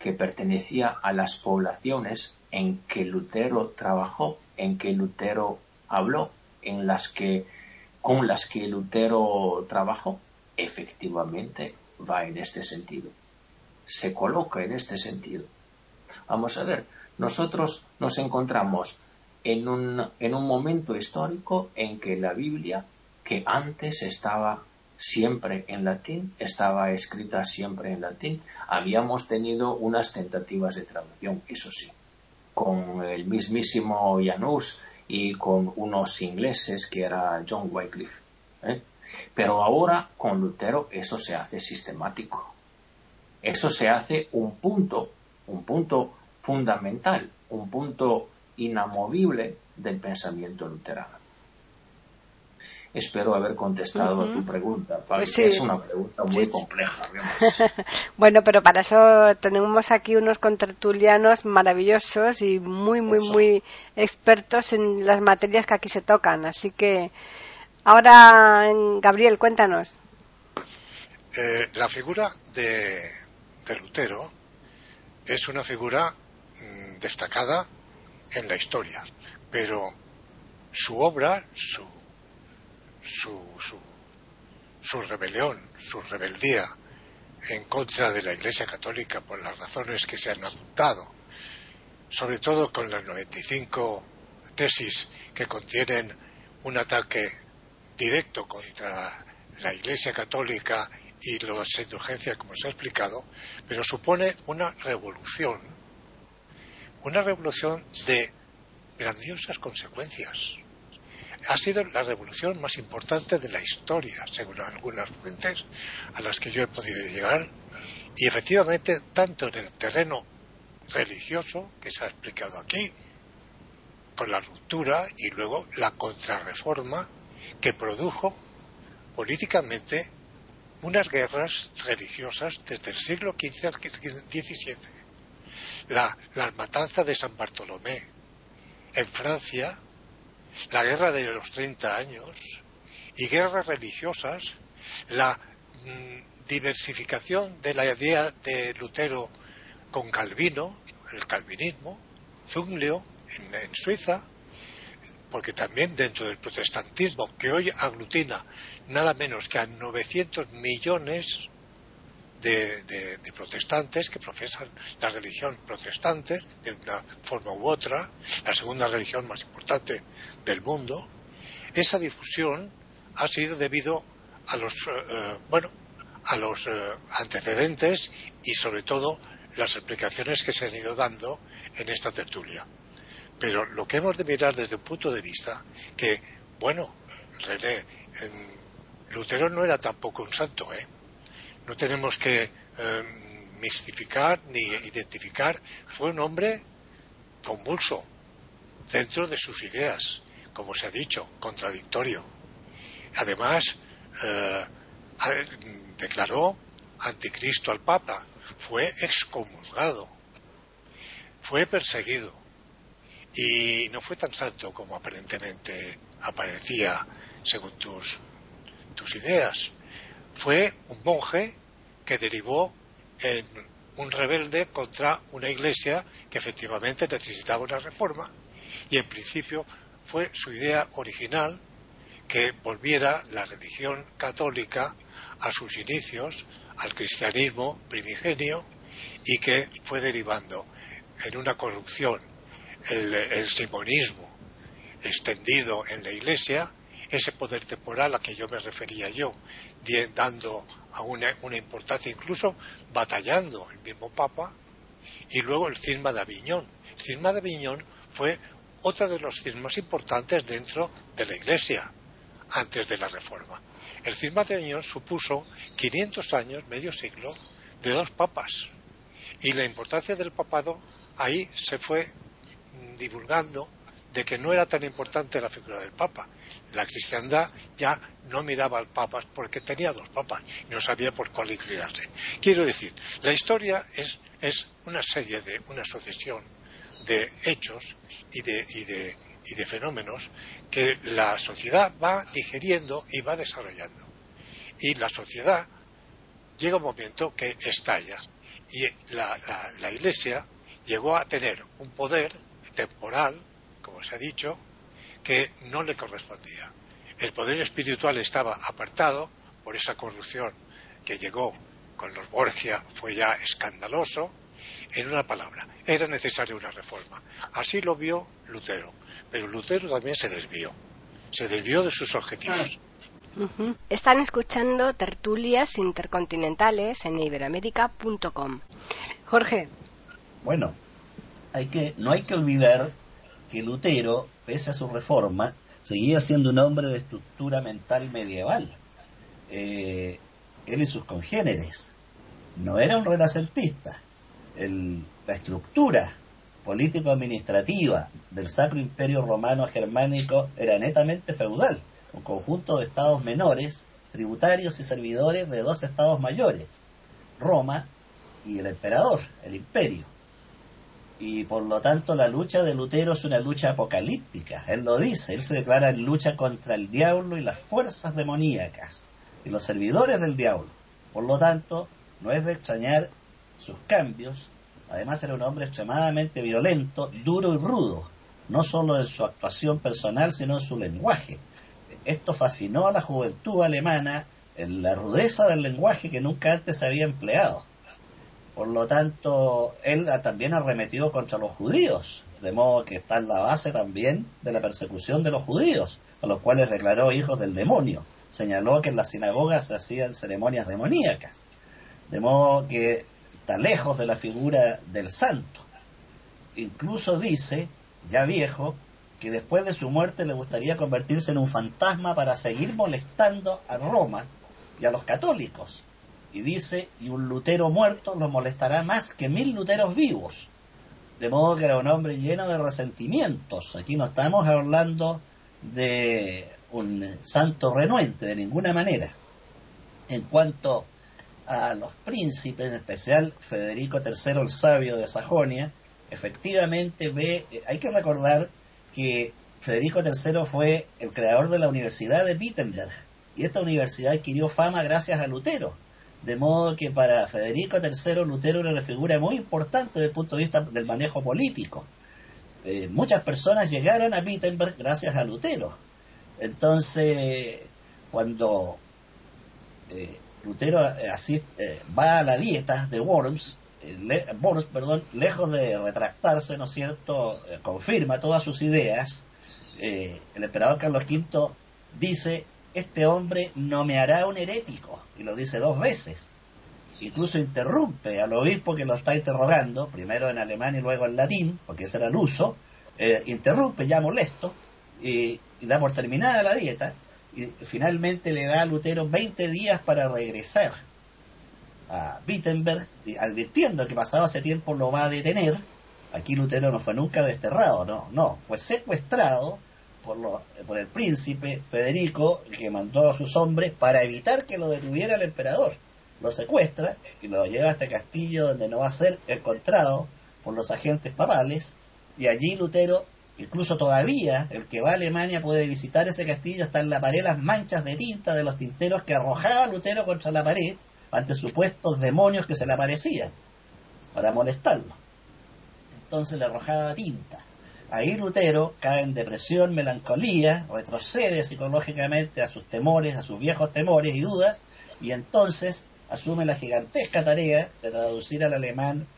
que pertenecía a las poblaciones en que Lutero trabajó, en que Lutero habló, en las que, con las que Lutero trabajó, efectivamente va en este sentido. Se coloca en este sentido. Vamos a ver, nosotros nos encontramos en un, en un momento histórico en que la Biblia, que antes estaba siempre en latín, estaba escrita siempre en latín. Habíamos tenido unas tentativas de traducción, eso sí, con el mismísimo Janus y con unos ingleses que era John Wycliffe. ¿eh? Pero ahora con Lutero eso se hace sistemático. Eso se hace un punto, un punto fundamental, un punto inamovible del pensamiento luterano. Espero haber contestado a tu pregunta, pues Es una pregunta muy compleja. bueno, pero para eso tenemos aquí unos contertulianos maravillosos y muy, muy, muy expertos en las materias que aquí se tocan. Así que ahora, Gabriel, cuéntanos. Eh, la figura de, de, Lutero es una figura mm, destacada en la historia, pero su obra, su su, su, rebelión, su rebeldía en contra de la Iglesia Católica por las razones que se han apuntado, sobre todo con las 95 tesis que contienen un ataque directo contra la Iglesia Católica y las indulgencias, como se ha explicado, pero supone una revolución, una revolución de grandiosas consecuencias ha sido la revolución más importante de la historia, según algunas fuentes a las que yo he podido llegar. Y efectivamente, tanto en el terreno religioso, que se ha explicado aquí, con la ruptura y luego la contrarreforma que produjo políticamente unas guerras religiosas desde el siglo XV al XVII. La, la matanza de San Bartolomé en Francia la guerra de los 30 años y guerras religiosas, la mm, diversificación de la idea de Lutero con Calvino, el calvinismo, Zunglio en, Suiza, porque también dentro del protestantismo, que hoy aglutina nada menos que a 900 millones de, protestantes que profesan la religión protestante de una forma u otra, la segunda religión más importante del mundo, esa difusión ha sido debido a los, eh, bueno, a los eh, antecedentes y sobre todo las explicaciones que se han ido dando en esta tertulia. Pero lo que hemos de mirar desde un punto de vista que, bueno, René, Lutero no era tampoco un santo, ¿eh? No tenemos que eh, mistificar ni identificar. Fue un hombre convulso dentro de sus ideas, como se ha dicho, contradictorio. Además, eh, declaró anticristo al Papa, fue excomulgado, fue perseguido y no fue tan santo como aparentemente aparecía según tus, tus ideas. Fue un monje que derivó en un rebelde contra una iglesia que efectivamente necesitaba una reforma. Y en principio fue su idea original que volviera la religión católica a sus inicios, al cristianismo primigenio, y que fue derivando en una corrupción el, simonismo extendido en la Iglesia, ese poder temporal a que yo me refería yo, dando a una, importancia, incluso batallando el mismo Papa, y luego el cisma de Aviñón. El cisma de Aviñón fue otra de los cismas importantes dentro de la Iglesia, antes de la Reforma. El cisma de Aviñón supuso 500 años, medio siglo, de dos papas. Y la importancia del papado ahí se fue divulgando de que no era tan importante la figura del Papa. La cristiandad ya no miraba al Papa porque tenía dos papas y no sabía por cuál inclinarse. Quiero decir, la historia es, es una serie de, una sucesión de hechos y de, y de, y de fenómenos que la sociedad va digeriendo y va desarrollando. Y la sociedad llega un momento que estalla y la, la, la Iglesia llegó a tener un poder temporal, como se ha dicho, que no le correspondía. El poder espiritual estaba apartado por esa corrupción que llegó con los Borgia, fue ya escandaloso. En una palabra, era necesaria una reforma. Así lo vio Lutero, pero Lutero también se desvió, se desvió de sus objetivos. Están escuchando tertulias intercontinentales en iberoamérica.com. Jorge. Bueno, hay que, no hay que olvidar que Lutero, pese a su reforma, seguía siendo un hombre de estructura mental medieval. Eh, él y sus congéneres. No era un renacentista. la estructura político-administrativa del Sacro Imperio Romano Germánico era netamente feudal, un conjunto de estados menores, tributarios y servidores de dos estados mayores, Roma y el emperador, el imperio y por lo tanto la lucha de Lutero es una lucha apocalíptica. Él lo dice, él se declara en lucha contra el diablo y las fuerzas demoníacas y los servidores del diablo. Por lo tanto, no es de extrañar sus cambios. Además era un hombre extremadamente violento, duro y rudo, no solo en su actuación personal, sino en su lenguaje. Esto fascinó a la juventud alemana en la rudeza del lenguaje que nunca antes se había empleado. Por lo tanto, él también arremetió contra los judíos, de modo que está en la base también de la persecución de los judíos, a los cuales declaró hijos del demonio. Señaló que en las sinagogas se hacían ceremonias demoníacas, de modo que está lejos de la figura del santo. Incluso dice, ya viejo, que después de su muerte le gustaría convertirse en un fantasma para seguir molestando a Roma y a los católicos y dice, y un Lutero muerto lo molestará más que mil Luteros vivos. De modo que era un hombre lleno de resentimientos. Aquí no estamos hablando de un santo renuente, de ninguna manera. En cuanto a los príncipes, en especial Federico III el Sabio de Sajonia, efectivamente ve, hay que recordar que Federico III fue el creador de la Universidad de Wittenberg, y esta universidad adquirió fama gracias a Lutero de modo que para Federico III Lutero era una figura muy importante desde el punto de vista del manejo político. eh, muchas personas llegaron a Wittenberg gracias a Lutero. Entonces, cuando eh, Lutero así, va a la dieta de Worms, Worms, perdón, lejos de retractarse, ¿no es cierto?, confirma todas sus ideas, el emperador Carlos V dice, este hombre no me hará un herético, y lo dice dos veces. Incluso interrumpe al obispo que lo está interrogando, primero en alemán y luego en latín, porque ese era el uso, eh, interrumpe ya molesto, y, da por terminada la dieta, y finalmente le da a Lutero 20 días para regresar a Wittenberg, advirtiendo que pasado ese tiempo lo va a detener. Aquí Lutero no fue nunca desterrado, no, no, fue secuestrado por, por el príncipe Federico, que mandó a sus hombres para evitar que lo detuviera el emperador. Lo secuestra y lo lleva a este castillo donde no va a ser encontrado por los agentes papales y allí Lutero, incluso todavía el que va a Alemania puede visitar ese castillo, está en la pared las manchas de tinta de los tinteros que arrojaba Lutero contra la pared ante supuestos demonios que se le aparecían para molestarlo. Entonces le arrojaba tinta Ahí Lutero cae en depresión, melancolía, retrocede psicológicamente a sus temores, a sus viejos temores y dudas, y entonces asume la gigantesca tarea de traducir al alemán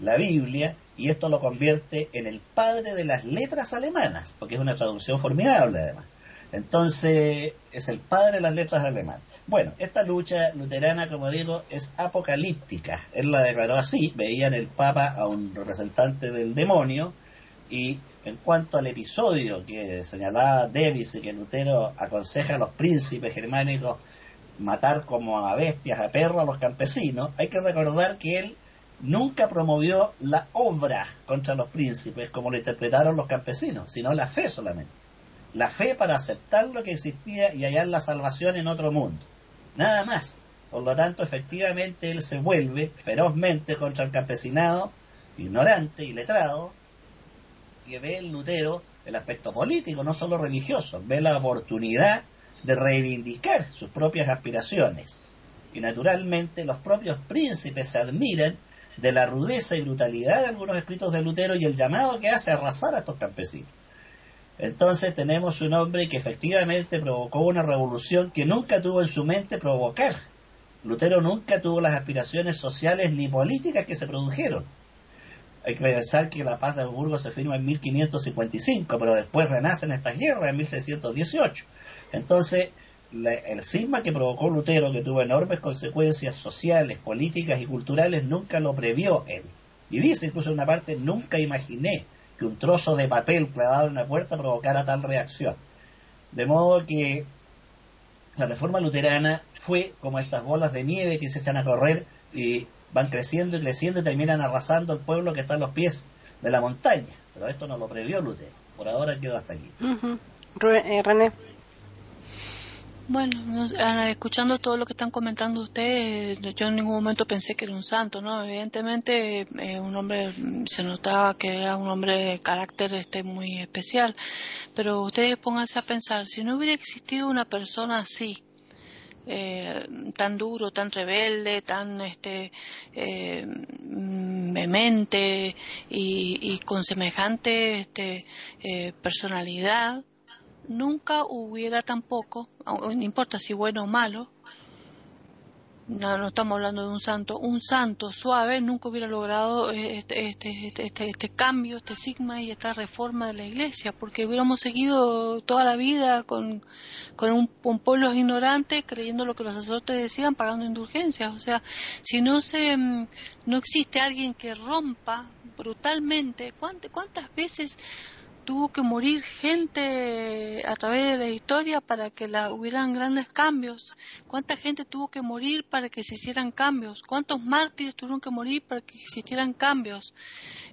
la Biblia, y esto lo convierte en el padre de las letras alemanas, porque es una traducción formidable además. Entonces, es el padre de las letras alemanas. Bueno, esta lucha luterana, como digo, es apocalíptica. Él la declaró así, veía en el Papa a un representante del demonio, y en cuanto al episodio que señalaba Davis y que Lutero aconseja a los príncipes germánicos matar como a bestias, a perros a los campesinos, hay que recordar que él nunca promovió la obra contra los príncipes como lo interpretaron los campesinos, sino la fe solamente. La fe para aceptar lo que existía y hallar la salvación en otro mundo. Nada más. Por lo tanto, efectivamente, él se vuelve ferozmente contra el campesinado, ignorante y letrado, que ve en Lutero el aspecto político, no solo religioso, ve la oportunidad de reivindicar sus propias aspiraciones. Y naturalmente los propios príncipes se admiran de la rudeza y brutalidad de algunos escritos de Lutero y el llamado que hace a arrasar a estos campesinos. Entonces tenemos un hombre que efectivamente provocó una revolución que nunca tuvo en su mente provocar. Lutero nunca tuvo las aspiraciones sociales ni políticas que se produjeron. Hay que pensar que la paz de Augsburgo se firma en 1555, pero después renacen estas guerras en 1618. Entonces, el cisma que provocó Lutero, que tuvo enormes consecuencias sociales, políticas y culturales, nunca lo previó él. Y dice incluso en una parte, nunca imaginé que un trozo de papel clavado en una puerta provocara tal reacción. De modo que la reforma luterana fue como estas bolas de nieve que se echan a correr y van creciendo y creciendo y terminan arrasando el pueblo que está a los pies de la montaña. Pero esto no lo previó Lutero. Por ahora quedó hasta aquí. Eh, René. Bueno, escuchando todo lo que están comentando ustedes, yo en ningún momento pensé que era un santo, ¿no? Evidentemente, eh, un hombre, se notaba que era un hombre de carácter este muy especial, pero ustedes pónganse a pensar, si no hubiera existido una persona así, eh, tan duro, tan rebelde, tan este, eh, vehemente y, con semejante este, eh, personalidad, nunca hubiera tampoco, no importa si bueno o malo, no, no estamos hablando de un santo, un santo suave nunca hubiera logrado este, este, este, este, cambio, este sigma y esta reforma de la iglesia, porque hubiéramos seguido toda la vida con, con un, pueblo ignorante creyendo lo que los sacerdotes decían, pagando indulgencias. O sea, si no se, no existe alguien que rompa brutalmente, ¿cuántas veces tuvo que morir gente a través de la historia para que la, hubieran grandes cambios. ¿Cuánta gente tuvo que morir para que se hicieran cambios? ¿Cuántos mártires tuvieron que morir para que existieran cambios?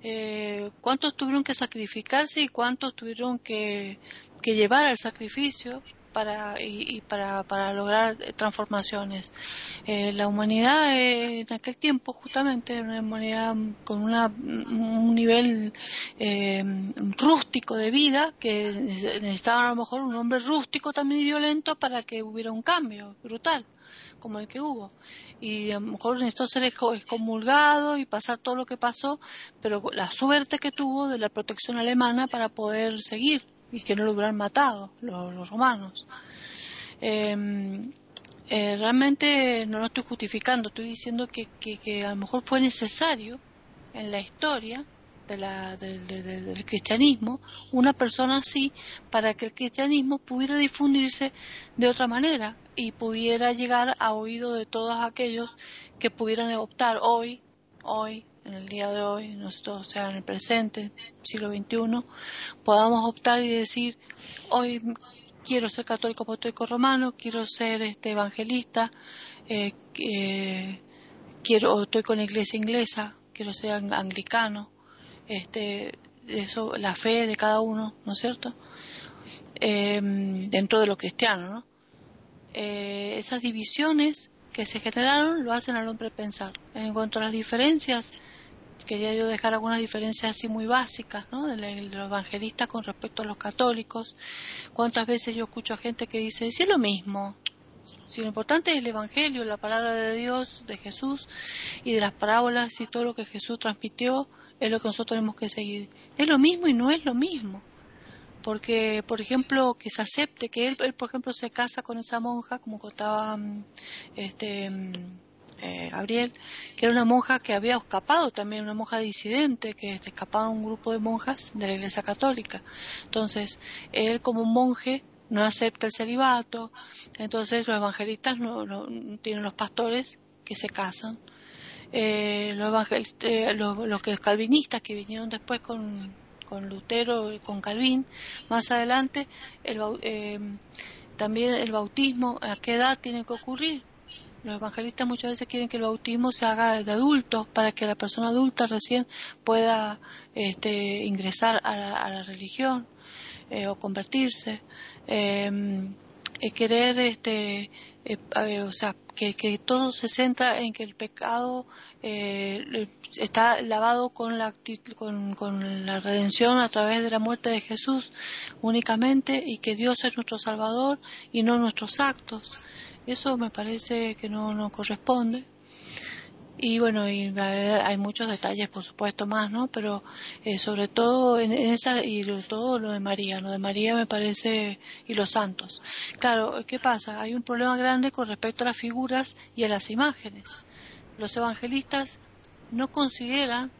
Eh, ¿Cuántos tuvieron que sacrificarse y cuántos tuvieron que, que llevar al sacrificio para, y, para, para, lograr transformaciones. Eh, la humanidad eh, en aquel tiempo justamente era una humanidad con una, un nivel eh, rústico de vida que necesitaba a lo mejor un hombre rústico también y violento para que hubiera un cambio brutal como el que hubo. Y a lo mejor necesitó ser excomulgado y pasar todo lo que pasó, pero la suerte que tuvo de la protección alemana para poder seguir y que no lo hubieran matado los, romanos. Em, eh, realmente no lo estoy justificando, estoy diciendo que, que, a lo mejor fue necesario en la historia de la, del cristianismo una persona así para que el cristianismo pudiera difundirse de otra manera y pudiera llegar a oído de todos aquellos que pudieran optar hoy, hoy, en el día de hoy, nosotros, sea, en el presente, siglo XXI, podamos optar y decir, hoy quiero ser católico apostólico romano, quiero ser este evangelista, eh, eh, quiero, estoy con la iglesia inglesa, quiero ser anglicano, este, eso, la fe de cada uno, ¿no es cierto? Em, dentro de lo cristiano, ¿no? Eh, esas divisiones que se generaron lo hacen al hombre pensar. En cuanto a las diferencias, quería yo dejar algunas diferencias así muy básicas, ¿no? De, los evangelistas con respecto a los católicos. ¿Cuántas veces yo escucho a gente que dice, sí es lo mismo? Si lo importante es el Evangelio, la palabra de Dios, de Jesús y de las parábolas y todo lo que Jesús transmitió, es lo que nosotros tenemos que seguir. Es lo mismo y no es lo mismo. Porque, por ejemplo, que se acepte que él, él por ejemplo, se casa con esa monja, como contaba mm, este, mm, eh, Gabriel, que era una monja que había escapado también, una monja disidente, que escapaba un grupo de monjas de la Iglesia Católica. Entonces, él como monje no acepta el celibato, entonces los evangelistas no, tienen los pastores que se casan eh, los, eh, los, que calvinistas que vinieron después con, con Lutero y con Calvin, más adelante, el, eh, también el bautismo, ¿a qué edad tiene que ocurrir? Los evangelistas muchas veces quieren que el bautismo se haga de adultos para que la persona adulta recién pueda este, ingresar a la, a la religión eh, o convertirse. Eh, querer este eh, o sea que, que, todo se centra en que el pecado eh, está lavado con la con, con la redención a través de la muerte de Jesús únicamente y que Dios es nuestro Salvador y no nuestros actos eso me parece que no, no corresponde. Y bueno y hay muchos detalles por supuesto más no pero eh, sobre todo en esa y todo lo de María lo de María me parece y los santos. Claro qué pasa hay un problema grande con respecto a las figuras y a las imágenes. Los evangelistas no consideran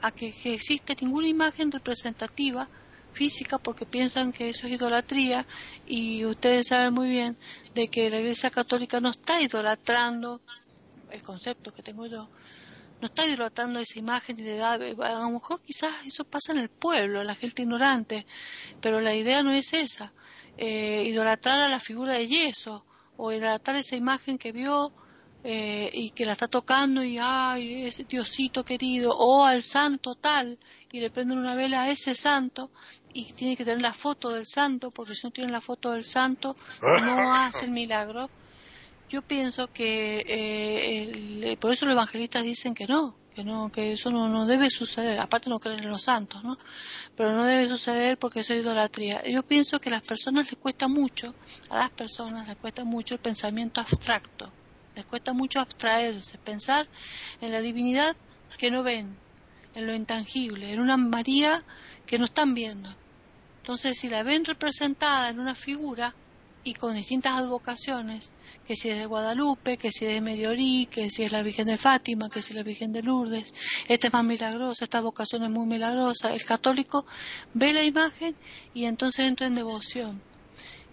a que, que existe ninguna imagen representativa física porque piensan que eso es idolatría y ustedes saben muy bien de que la Iglesia Católica no está idolatrando el concepto que tengo yo, no está idolatrando esa imagen de edad. A lo mejor quizás eso pasa en el pueblo, la gente ignorante, pero la idea no es esa. Eh, idolatrar a la figura de yeso o idolatrar esa imagen que vio eh, y que la está tocando y ay ese diosito querido o al santo tal y le prenden una vela a ese santo y tiene que tener la foto del santo porque si no tiene la foto del santo no hace el milagro yo pienso que eh, por eso los evangelistas dicen que no, que no, que eso no, no debe suceder. Aparte no creen en los santos, ¿no? Pero no debe suceder porque eso es idolatría. Yo pienso que a las personas les cuesta mucho, a las personas les cuesta mucho el pensamiento abstracto. Les cuesta mucho abstraerse, pensar en la divinidad que no ven, en lo intangible, en una María que no están viendo. Entonces, si la ven representada en una figura, y con distintas advocaciones, que si es de Guadalupe, que si es de Mediorí, que si es la Virgen de Fátima, que si es la Virgen de Lourdes, esta es más milagrosa, esta vocación es muy milagrosa. El católico ve la imagen y entonces entra en devoción.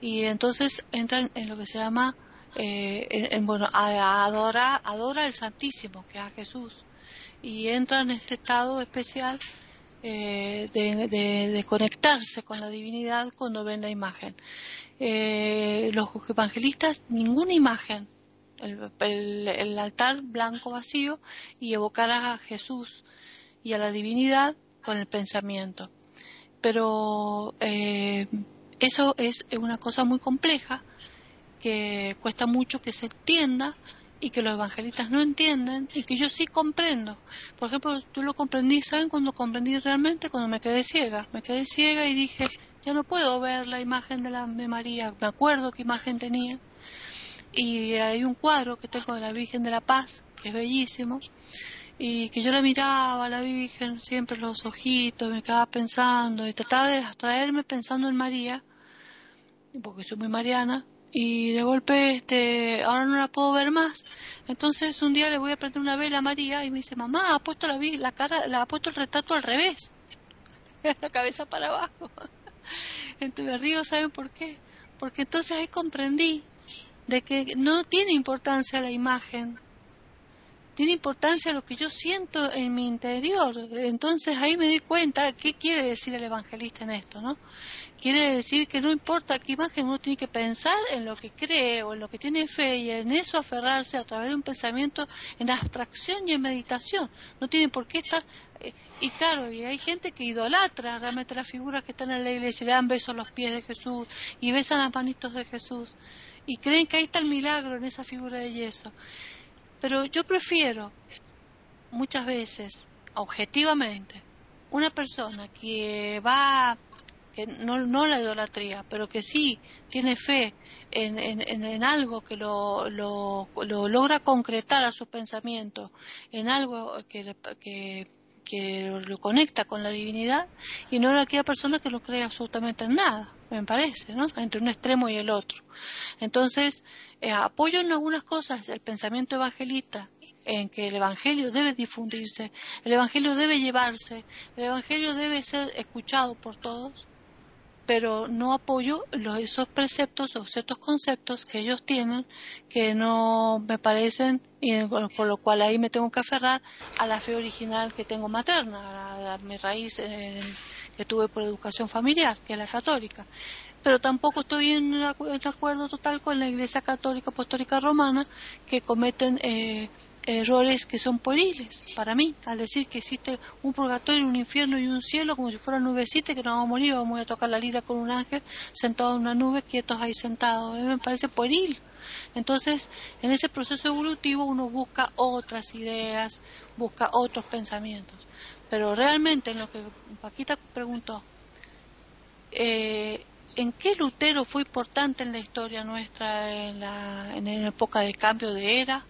Y entonces entra en lo que se llama, eh, en, bueno, adora, adora al Santísimo, que es a Jesús. Y entra en este estado especial eh, de conectarse con la divinidad cuando ven la imagen eh, los evangelistas ninguna imagen, el, altar blanco vacío y evocar a Jesús y a la divinidad con el pensamiento. Pero eh, eso es una cosa muy compleja que cuesta mucho que se entienda y que los evangelistas no entienden y que yo sí comprendo. Por ejemplo, tú lo comprendí, ¿saben cuando comprendí realmente? Cuando me quedé ciega. Me quedé ciega y dije, ya no puedo ver la imagen de, la, de María, me acuerdo qué imagen tenía. y hay un cuadro que tengo de la Virgen de la Paz, que es bellísimo, y que yo la miraba la Virgen, siempre los ojitos, me quedaba pensando y trataba de abstraerme pensando en María, porque soy muy mariana, y de golpe este ahora no la puedo ver más. Entonces un día le voy a prender una vela a María y me dice mamá ha puesto la, la cara la ha puesto el retrato al revés la cabeza para abajo. Entonces me río saben por qué porque entonces ahí comprendí de que no tiene importancia la imagen tiene importancia lo que yo siento en mi interior entonces ahí me di cuenta qué quiere decir el evangelista en esto no Quiere decir que no importa qué imagen uno tiene que pensar en lo que cree o en lo que tiene fe y en eso aferrarse a través de un pensamiento en abstracción y en meditación. No tiene por qué estar. Eh, y claro, y hay gente que idolatra realmente las figuras que están en la iglesia, le dan besos a los pies de Jesús y besan las manitos de Jesús y creen que ahí está el milagro en esa figura de yeso. Pero yo prefiero muchas veces, objetivamente, una persona que va no, no la idolatría, pero que sí tiene fe en, en, algo que lo, lo, logra concretar a su pensamiento, en algo que, que, que lo conecta con la divinidad, y no aquella persona que no cree absolutamente en nada, me parece, ¿no? Entre un extremo y el otro. Entonces, eh, apoyo en algunas cosas el pensamiento evangelista en que el Evangelio debe difundirse, el Evangelio debe llevarse, el Evangelio debe ser escuchado por todos, pero no apoyo los, esos preceptos o ciertos conceptos que ellos tienen que no me parecen, y por lo cual ahí me tengo que aferrar a la fe original que tengo materna, a, mi raíz que tuve por educación familiar, que es la católica. Pero tampoco estoy en, acuerdo total con la Iglesia Católica Apostólica Romana, que cometen eh, errores que son pueriles para mí, al decir que existe un purgatorio, un infierno y un cielo como si fuera nubecita que no vamos a morir, vamos a tocar la lira con un ángel sentado en una nube, quietos ahí sentados. me parece pueril. Entonces, en ese proceso evolutivo uno busca otras ideas, busca otros pensamientos. Pero realmente, en lo que Paquita preguntó, eh, ¿en qué Lutero fue importante en la historia nuestra, en la, en época de cambio de era?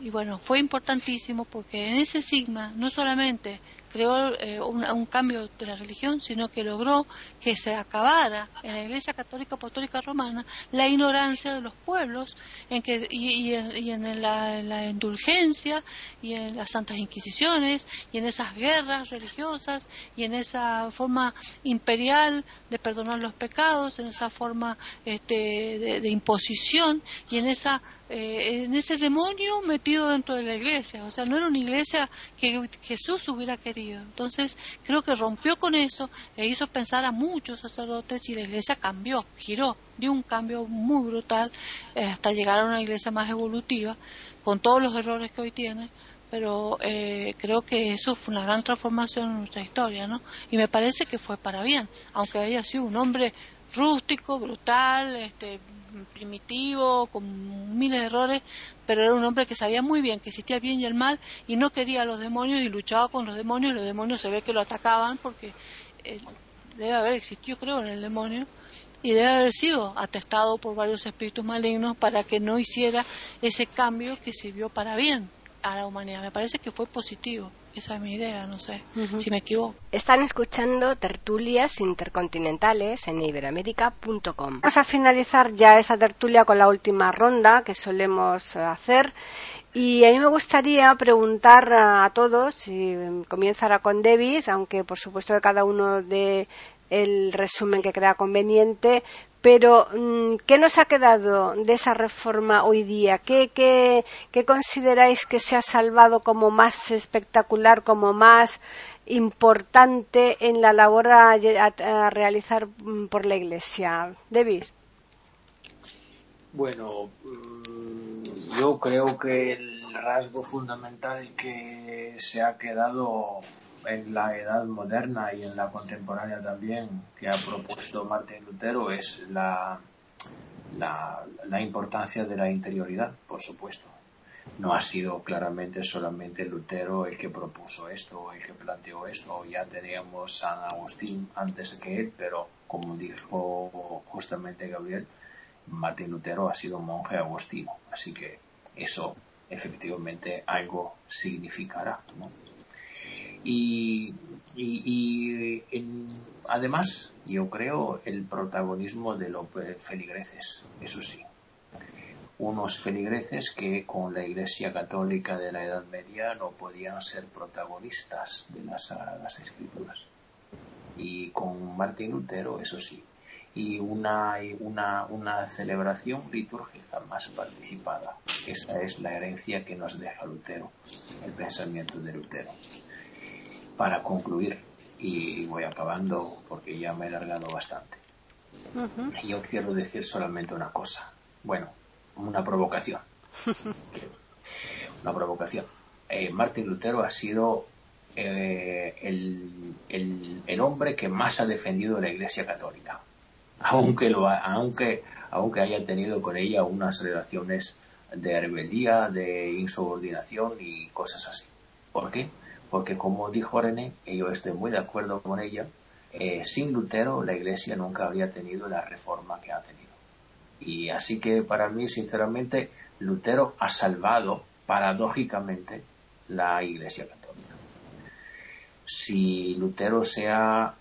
y bueno, fue importantísimo porque en ese sigma no solamente creó eh, un, cambio de la religión, sino que logró que se acabara en la Iglesia Católica Apostólica Romana la ignorancia de los pueblos en que, y, en, la, indulgencia y en las santas inquisiciones y en esas guerras religiosas y en esa forma imperial de perdonar los pecados, en esa forma este, de imposición y en esa eh, en ese demonio metido dentro de la iglesia. O sea, no era una iglesia que Jesús hubiera querido. Entonces, creo que rompió con eso e hizo pensar a muchos sacerdotes y la iglesia cambió, giró, dio un cambio muy brutal eh, hasta llegar a una iglesia más evolutiva, con todos los errores que hoy tiene. Pero eh, creo que eso fue una gran transformación en nuestra historia, ¿no? Y me parece que fue para bien, aunque haya sido un hombre rústico, brutal, este, primitivo, con miles de errores, pero era un hombre que sabía muy bien que existía el bien y el mal y no quería a los demonios y luchaba con los demonios los demonios se ve que lo atacaban porque eh, debe haber existido, creo, en el demonio y debe haber sido atestado por varios espíritus malignos para que no hiciera ese cambio que sirvió para bien a la humanidad. Me parece que fue positivo. Esa es mi idea, no sé si me equivoco. Están escuchando tertulias intercontinentales en iberamérica.com. Vamos a finalizar ya esta tertulia con la última ronda que solemos hacer. Y a mí me gustaría preguntar a todos, y comenzará con Davis, aunque por supuesto que cada uno de el resumen que crea conveniente, pero, mm, ¿qué nos ha quedado de esa reforma hoy día? ¿Qué, consideráis que se ha salvado como más espectacular, como más importante en la labor a, realizar mm, por la Iglesia? Davis. Bueno, mm, yo creo que el rasgo fundamental que se ha quedado en la edad moderna y en la contemporánea también que ha propuesto Martín Lutero es la, la, importancia de la interioridad, por supuesto. No ha sido claramente solamente Lutero el que propuso esto el que planteó esto. Ya teníamos San Agustín antes que él, pero como dijo justamente Gabriel, Martín Lutero ha sido monje agostino, así que eso efectivamente algo significará. Y, además, yo creo el protagonismo de los feligreses, eso sí. Unos feligreses que con la Iglesia Católica de la Edad Media no podían ser protagonistas de las Sagradas Escrituras. Y con Martín Lutero, eso sí, y una, una, una celebración litúrgica más participada. Esa es la herencia que nos deja Lutero, el pensamiento de Lutero. Para concluir, y voy acabando porque ya me he alargado bastante, yo quiero decir solamente una cosa. Bueno, una provocación. una provocación. Eh, Martín Lutero ha sido eh, el, el, el, hombre que más ha defendido la Iglesia Católica aunque, lo, aunque, aunque haya tenido con ella unas relaciones de rebeldía, de insubordinación y cosas así. ¿Por qué? Porque como dijo René, y yo estoy muy de acuerdo con ella, eh, sin Lutero la Iglesia nunca habría tenido la reforma que ha tenido. Y así que para mí, sinceramente, Lutero ha salvado paradójicamente la Iglesia Católica. Si Lutero se ha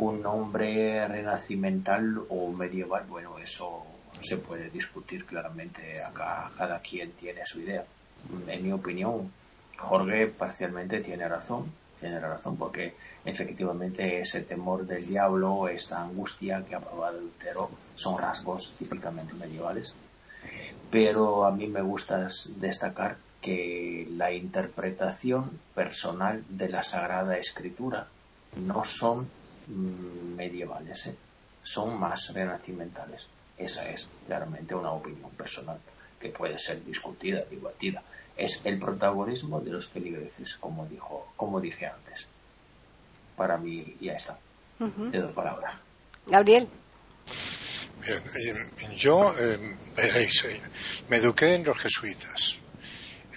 un hombre renacimental o medieval, bueno, eso se puede discutir claramente. Acá cada quien tiene su idea. En mi opinión, Jorge parcialmente tiene razón, tiene razón, porque efectivamente ese temor del diablo, esta angustia que ha probado Lutero, son rasgos típicamente medievales. Pero a mí me gusta destacar que la interpretación personal de la Sagrada Escritura no son Mm, medievales, ¿eh? son más renacimentales. Esa es claramente una opinión personal que puede ser discutida, debatida. Es el protagonismo de los feligreses, como dijo, como dije antes. Para mí ya está. Te doy palabra. Gabriel. Bien, eh, yo, eh, veréis, me eduqué en los jesuitas.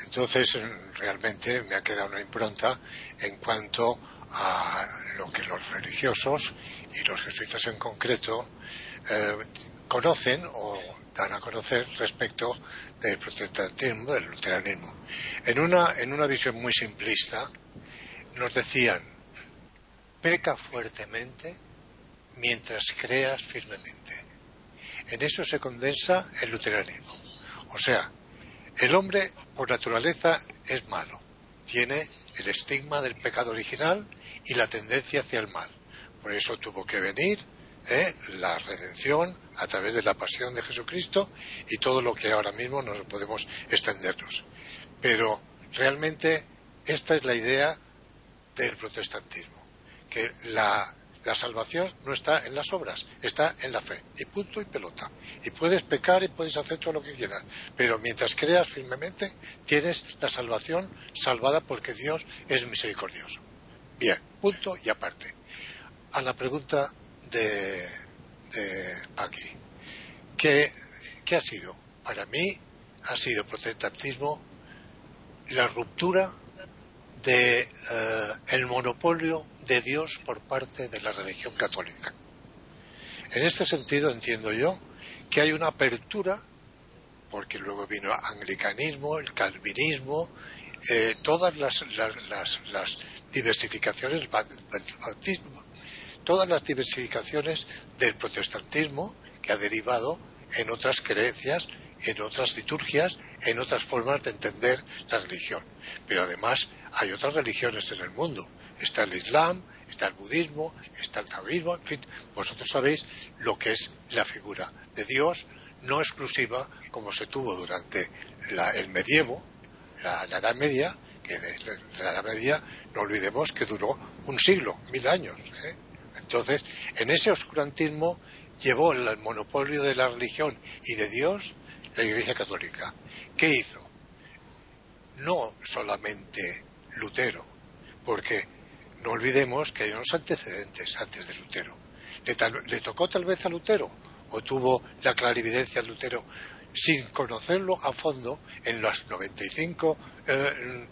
Entonces, realmente me ha quedado una impronta en cuanto a lo que los religiosos y los jesuitas en concreto eh, conocen o dan a conocer respecto del protestantismo, del luteranismo. En una, en una visión muy simplista, nos decían, peca fuertemente mientras creas firmemente. En eso se condensa el luteranismo. O sea, el hombre por naturaleza es malo, tiene el estigma del pecado original y la tendencia hacia el mal. Por eso tuvo que venir ¿eh? la redención a través de la pasión de Jesucristo y todo lo que ahora mismo nos podemos extendernos. Pero realmente esta es la idea del protestantismo, que la, la salvación no está en las obras, está en la fe, y punto y pelota. Y puedes pecar y puedes hacer todo lo que quieras, pero mientras creas firmemente, tienes la salvación salvada porque Dios es misericordioso. Bien, punto y aparte. A la pregunta de, de. ¿Qué, ha sido? Para mí ha sido protestantismo la ruptura de eh, el monopolio de Dios por parte de la religión católica. En este sentido entiendo yo que hay una apertura, porque luego vino el anglicanismo, el calvinismo, eh, todas las, las, las, diversificaciones del bautismo, todas las diversificaciones del protestantismo que ha derivado en otras creencias, en otras liturgias, en otras formas de entender la religión. Pero además hay otras religiones en el mundo. Está el Islam, está el budismo, está el taoísmo, en fin, vosotros sabéis lo que es la figura de Dios, no exclusiva como se tuvo durante el medievo, la, Edad Media, que de la Edad Media no olvidemos que duró un siglo, mil años. ¿eh? Entonces, en ese oscurantismo llevó el monopolio de la religión y de Dios la Iglesia Católica. ¿Qué hizo? No solamente Lutero, porque no olvidemos que hay unos antecedentes antes de Lutero. ¿Le, tocó tal vez a Lutero? ¿O tuvo la clarividencia de Lutero sin conocerlo a fondo en los 95 eh,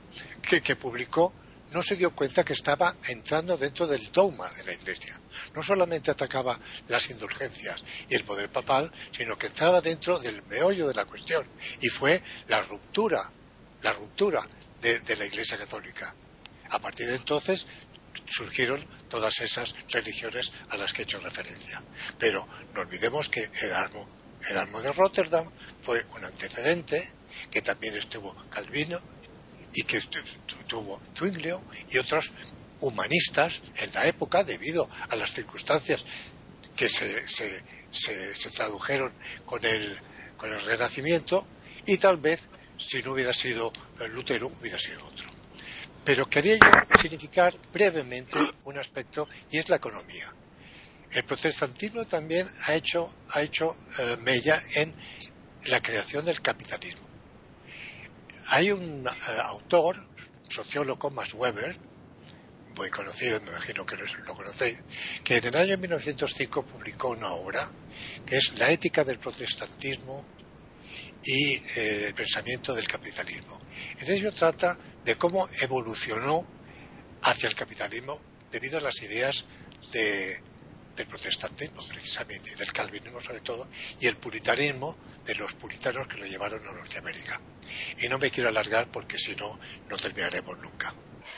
que publicó no se dio cuenta que estaba entrando dentro del dogma de la Iglesia. No solamente atacaba las indulgencias y el poder papal, sino que entraba dentro del meollo de la cuestión. Y fue la ruptura, la ruptura de, la Iglesia Católica. A partir de entonces surgieron todas esas religiones a las que he hecho referencia. Pero no olvidemos que Erasmo, Erasmo de Rotterdam fue un antecedente, que también estuvo Calvino y que tuvo Zwinglio y otros humanistas en la época debido a las circunstancias que se, se, se, tradujeron con el, con el Renacimiento y tal vez si no hubiera sido Lutero hubiera sido otro. Pero quería yo significar brevemente un aspecto y es la economía. El protestantismo también ha hecho, ha hecho eh, mella en la creación del capitalismo. Hay un eh, autor, sociólogo, Max Weber, muy conocido, me imagino que lo conocéis, que en el año 1905 publicó una obra que es La ética del protestantismo y eh, el pensamiento del capitalismo. En ello trata de cómo evolucionó hacia el capitalismo debido a las ideas del protestantismo, precisamente, del calvinismo sobre todo, y el puritanismo de los puritanos que lo llevaron a Norteamérica. Y no me quiero alargar porque si no, no terminaremos nunca.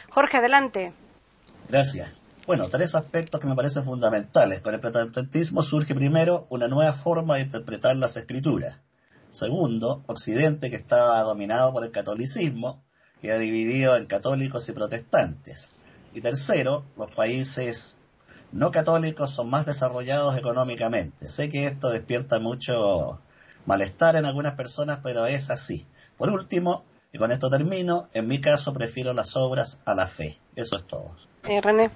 Jorge, adelante. Gracias. Bueno, tres aspectos que me parecen fundamentales. Para el protestantismo surge primero una nueva forma de interpretar las escrituras. Segundo, Occidente, que estaba dominado por el catolicismo, queda dividido en católicos y protestantes. Y tercero, los países no católicos son más desarrollados económicamente. Sé que esto despierta mucho malestar en algunas personas, pero es así. Por último, y con esto termino, en mi caso prefiero las obras a la fe. Eso es todo. Eh, René.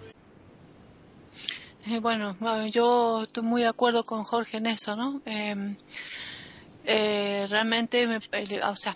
Eh, bueno, yo estoy muy de acuerdo con Jorge en eso, ¿no? Em, eh, realmente, me, o sea,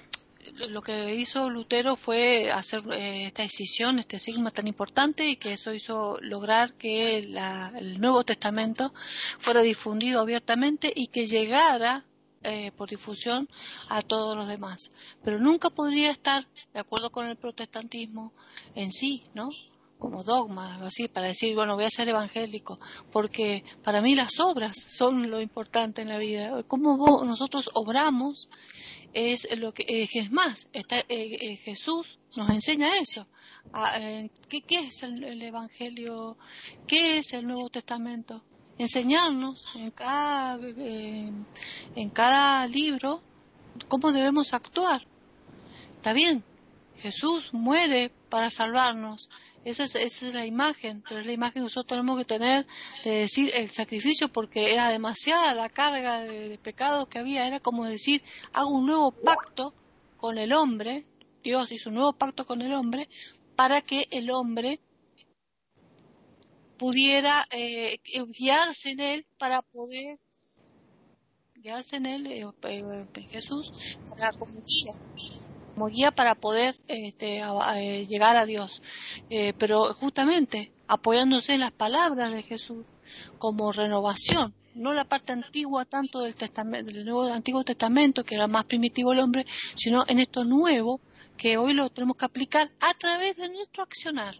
lo que hizo Lutero fue hacer esta decisión, este sigma tan importante y que eso hizo lograr que el Nuevo Testamento fuera difundido abiertamente y que llegara eh, por difusión a todos los demás. Pero nunca podría estar de acuerdo con el protestantismo en sí, ¿no? Como dogma, así, para decir, bueno, voy a ser evangélico, porque para mí las obras son lo importante en la vida. Cómo nosotros obramos es lo que es más, está, eh, eh, Jesús nos enseña eso. ¿qué, ¿qué, es el Evangelio? ¿Qué es el Nuevo Testamento? enseñarnos en cada, en cada libro cómo debemos actuar. Está bien, Jesús muere para salvarnos. Esa es, esa es la imagen, pero es la imagen que nosotros tenemos que tener de decir el sacrificio porque era demasiada la carga de, de pecados que había. Era como decir, hago un nuevo pacto con el hombre, Dios hizo un nuevo pacto con el hombre para que el hombre pudiera eh, guiarse en él para poder guiarse en él, eh, eh, Jesús, para, como guía, como guía para poder este, llegar a Dios. pero justamente apoyándose en las palabras de Jesús como renovación, no la parte antigua tanto del, testamento, del Nuevo Antiguo Testamento, que era más primitivo el hombre, sino en esto nuevo que hoy lo tenemos que aplicar a través de nuestro accionar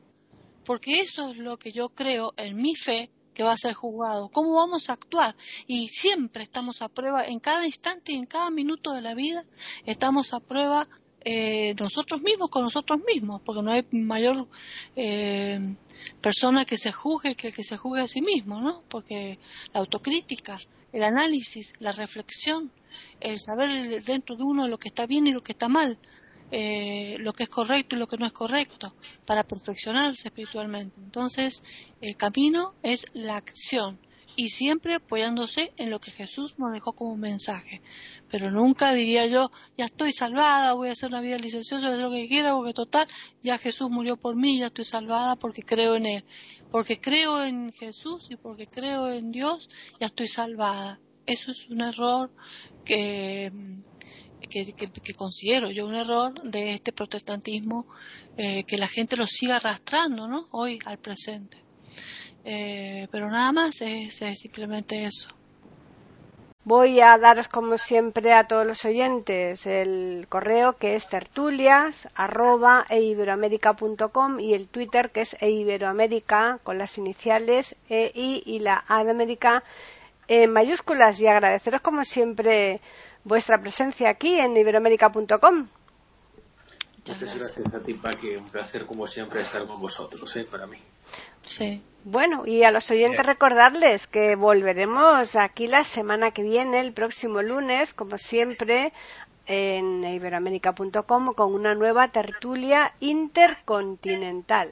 porque eso es lo que yo creo en mi fe que va a ser juzgado, cómo vamos a actuar. Y siempre estamos a prueba, en cada instante y en cada minuto de la vida, estamos a prueba eh, nosotros mismos con nosotros mismos, porque no hay mayor eh, persona que se juzgue que el que se juzgue a sí mismo, ¿no? Porque la autocrítica, el análisis, la reflexión, el saber dentro de uno lo que está bien y lo que está mal, eh, lo que es correcto y lo que no es correcto para perfeccionarse espiritualmente. Entonces, el camino es la acción y siempre apoyándose en lo que Jesús nos dejó como mensaje. Pero nunca diría yo, ya estoy salvada, voy a hacer una vida licenciosa, voy a hacer lo que quiera, porque total, ya Jesús murió por mí, ya estoy salvada porque creo en Él. Porque creo en Jesús y porque creo en Dios, ya estoy salvada. Eso es un error que que, considero yo un error de este protestantismo eh, que la gente lo siga arrastrando ¿no? hoy al presente. Eh, pero nada más es, simplemente eso. Voy a daros como siempre a todos los oyentes el correo que es tertulias arroba, e y el Twitter que es eiberoamérica con las iniciales EI y la A de América en mayúsculas y agradeceros como siempre vuestra presencia aquí en iberoamérica.com. Muchas gracias a ti, Paqui. Un placer, como siempre, estar con vosotros, ¿eh? para mí. Sí. Bueno, y a los oyentes recordarles que volveremos aquí la semana que viene, el próximo lunes, como siempre, en iberoamérica.com con una nueva tertulia intercontinental.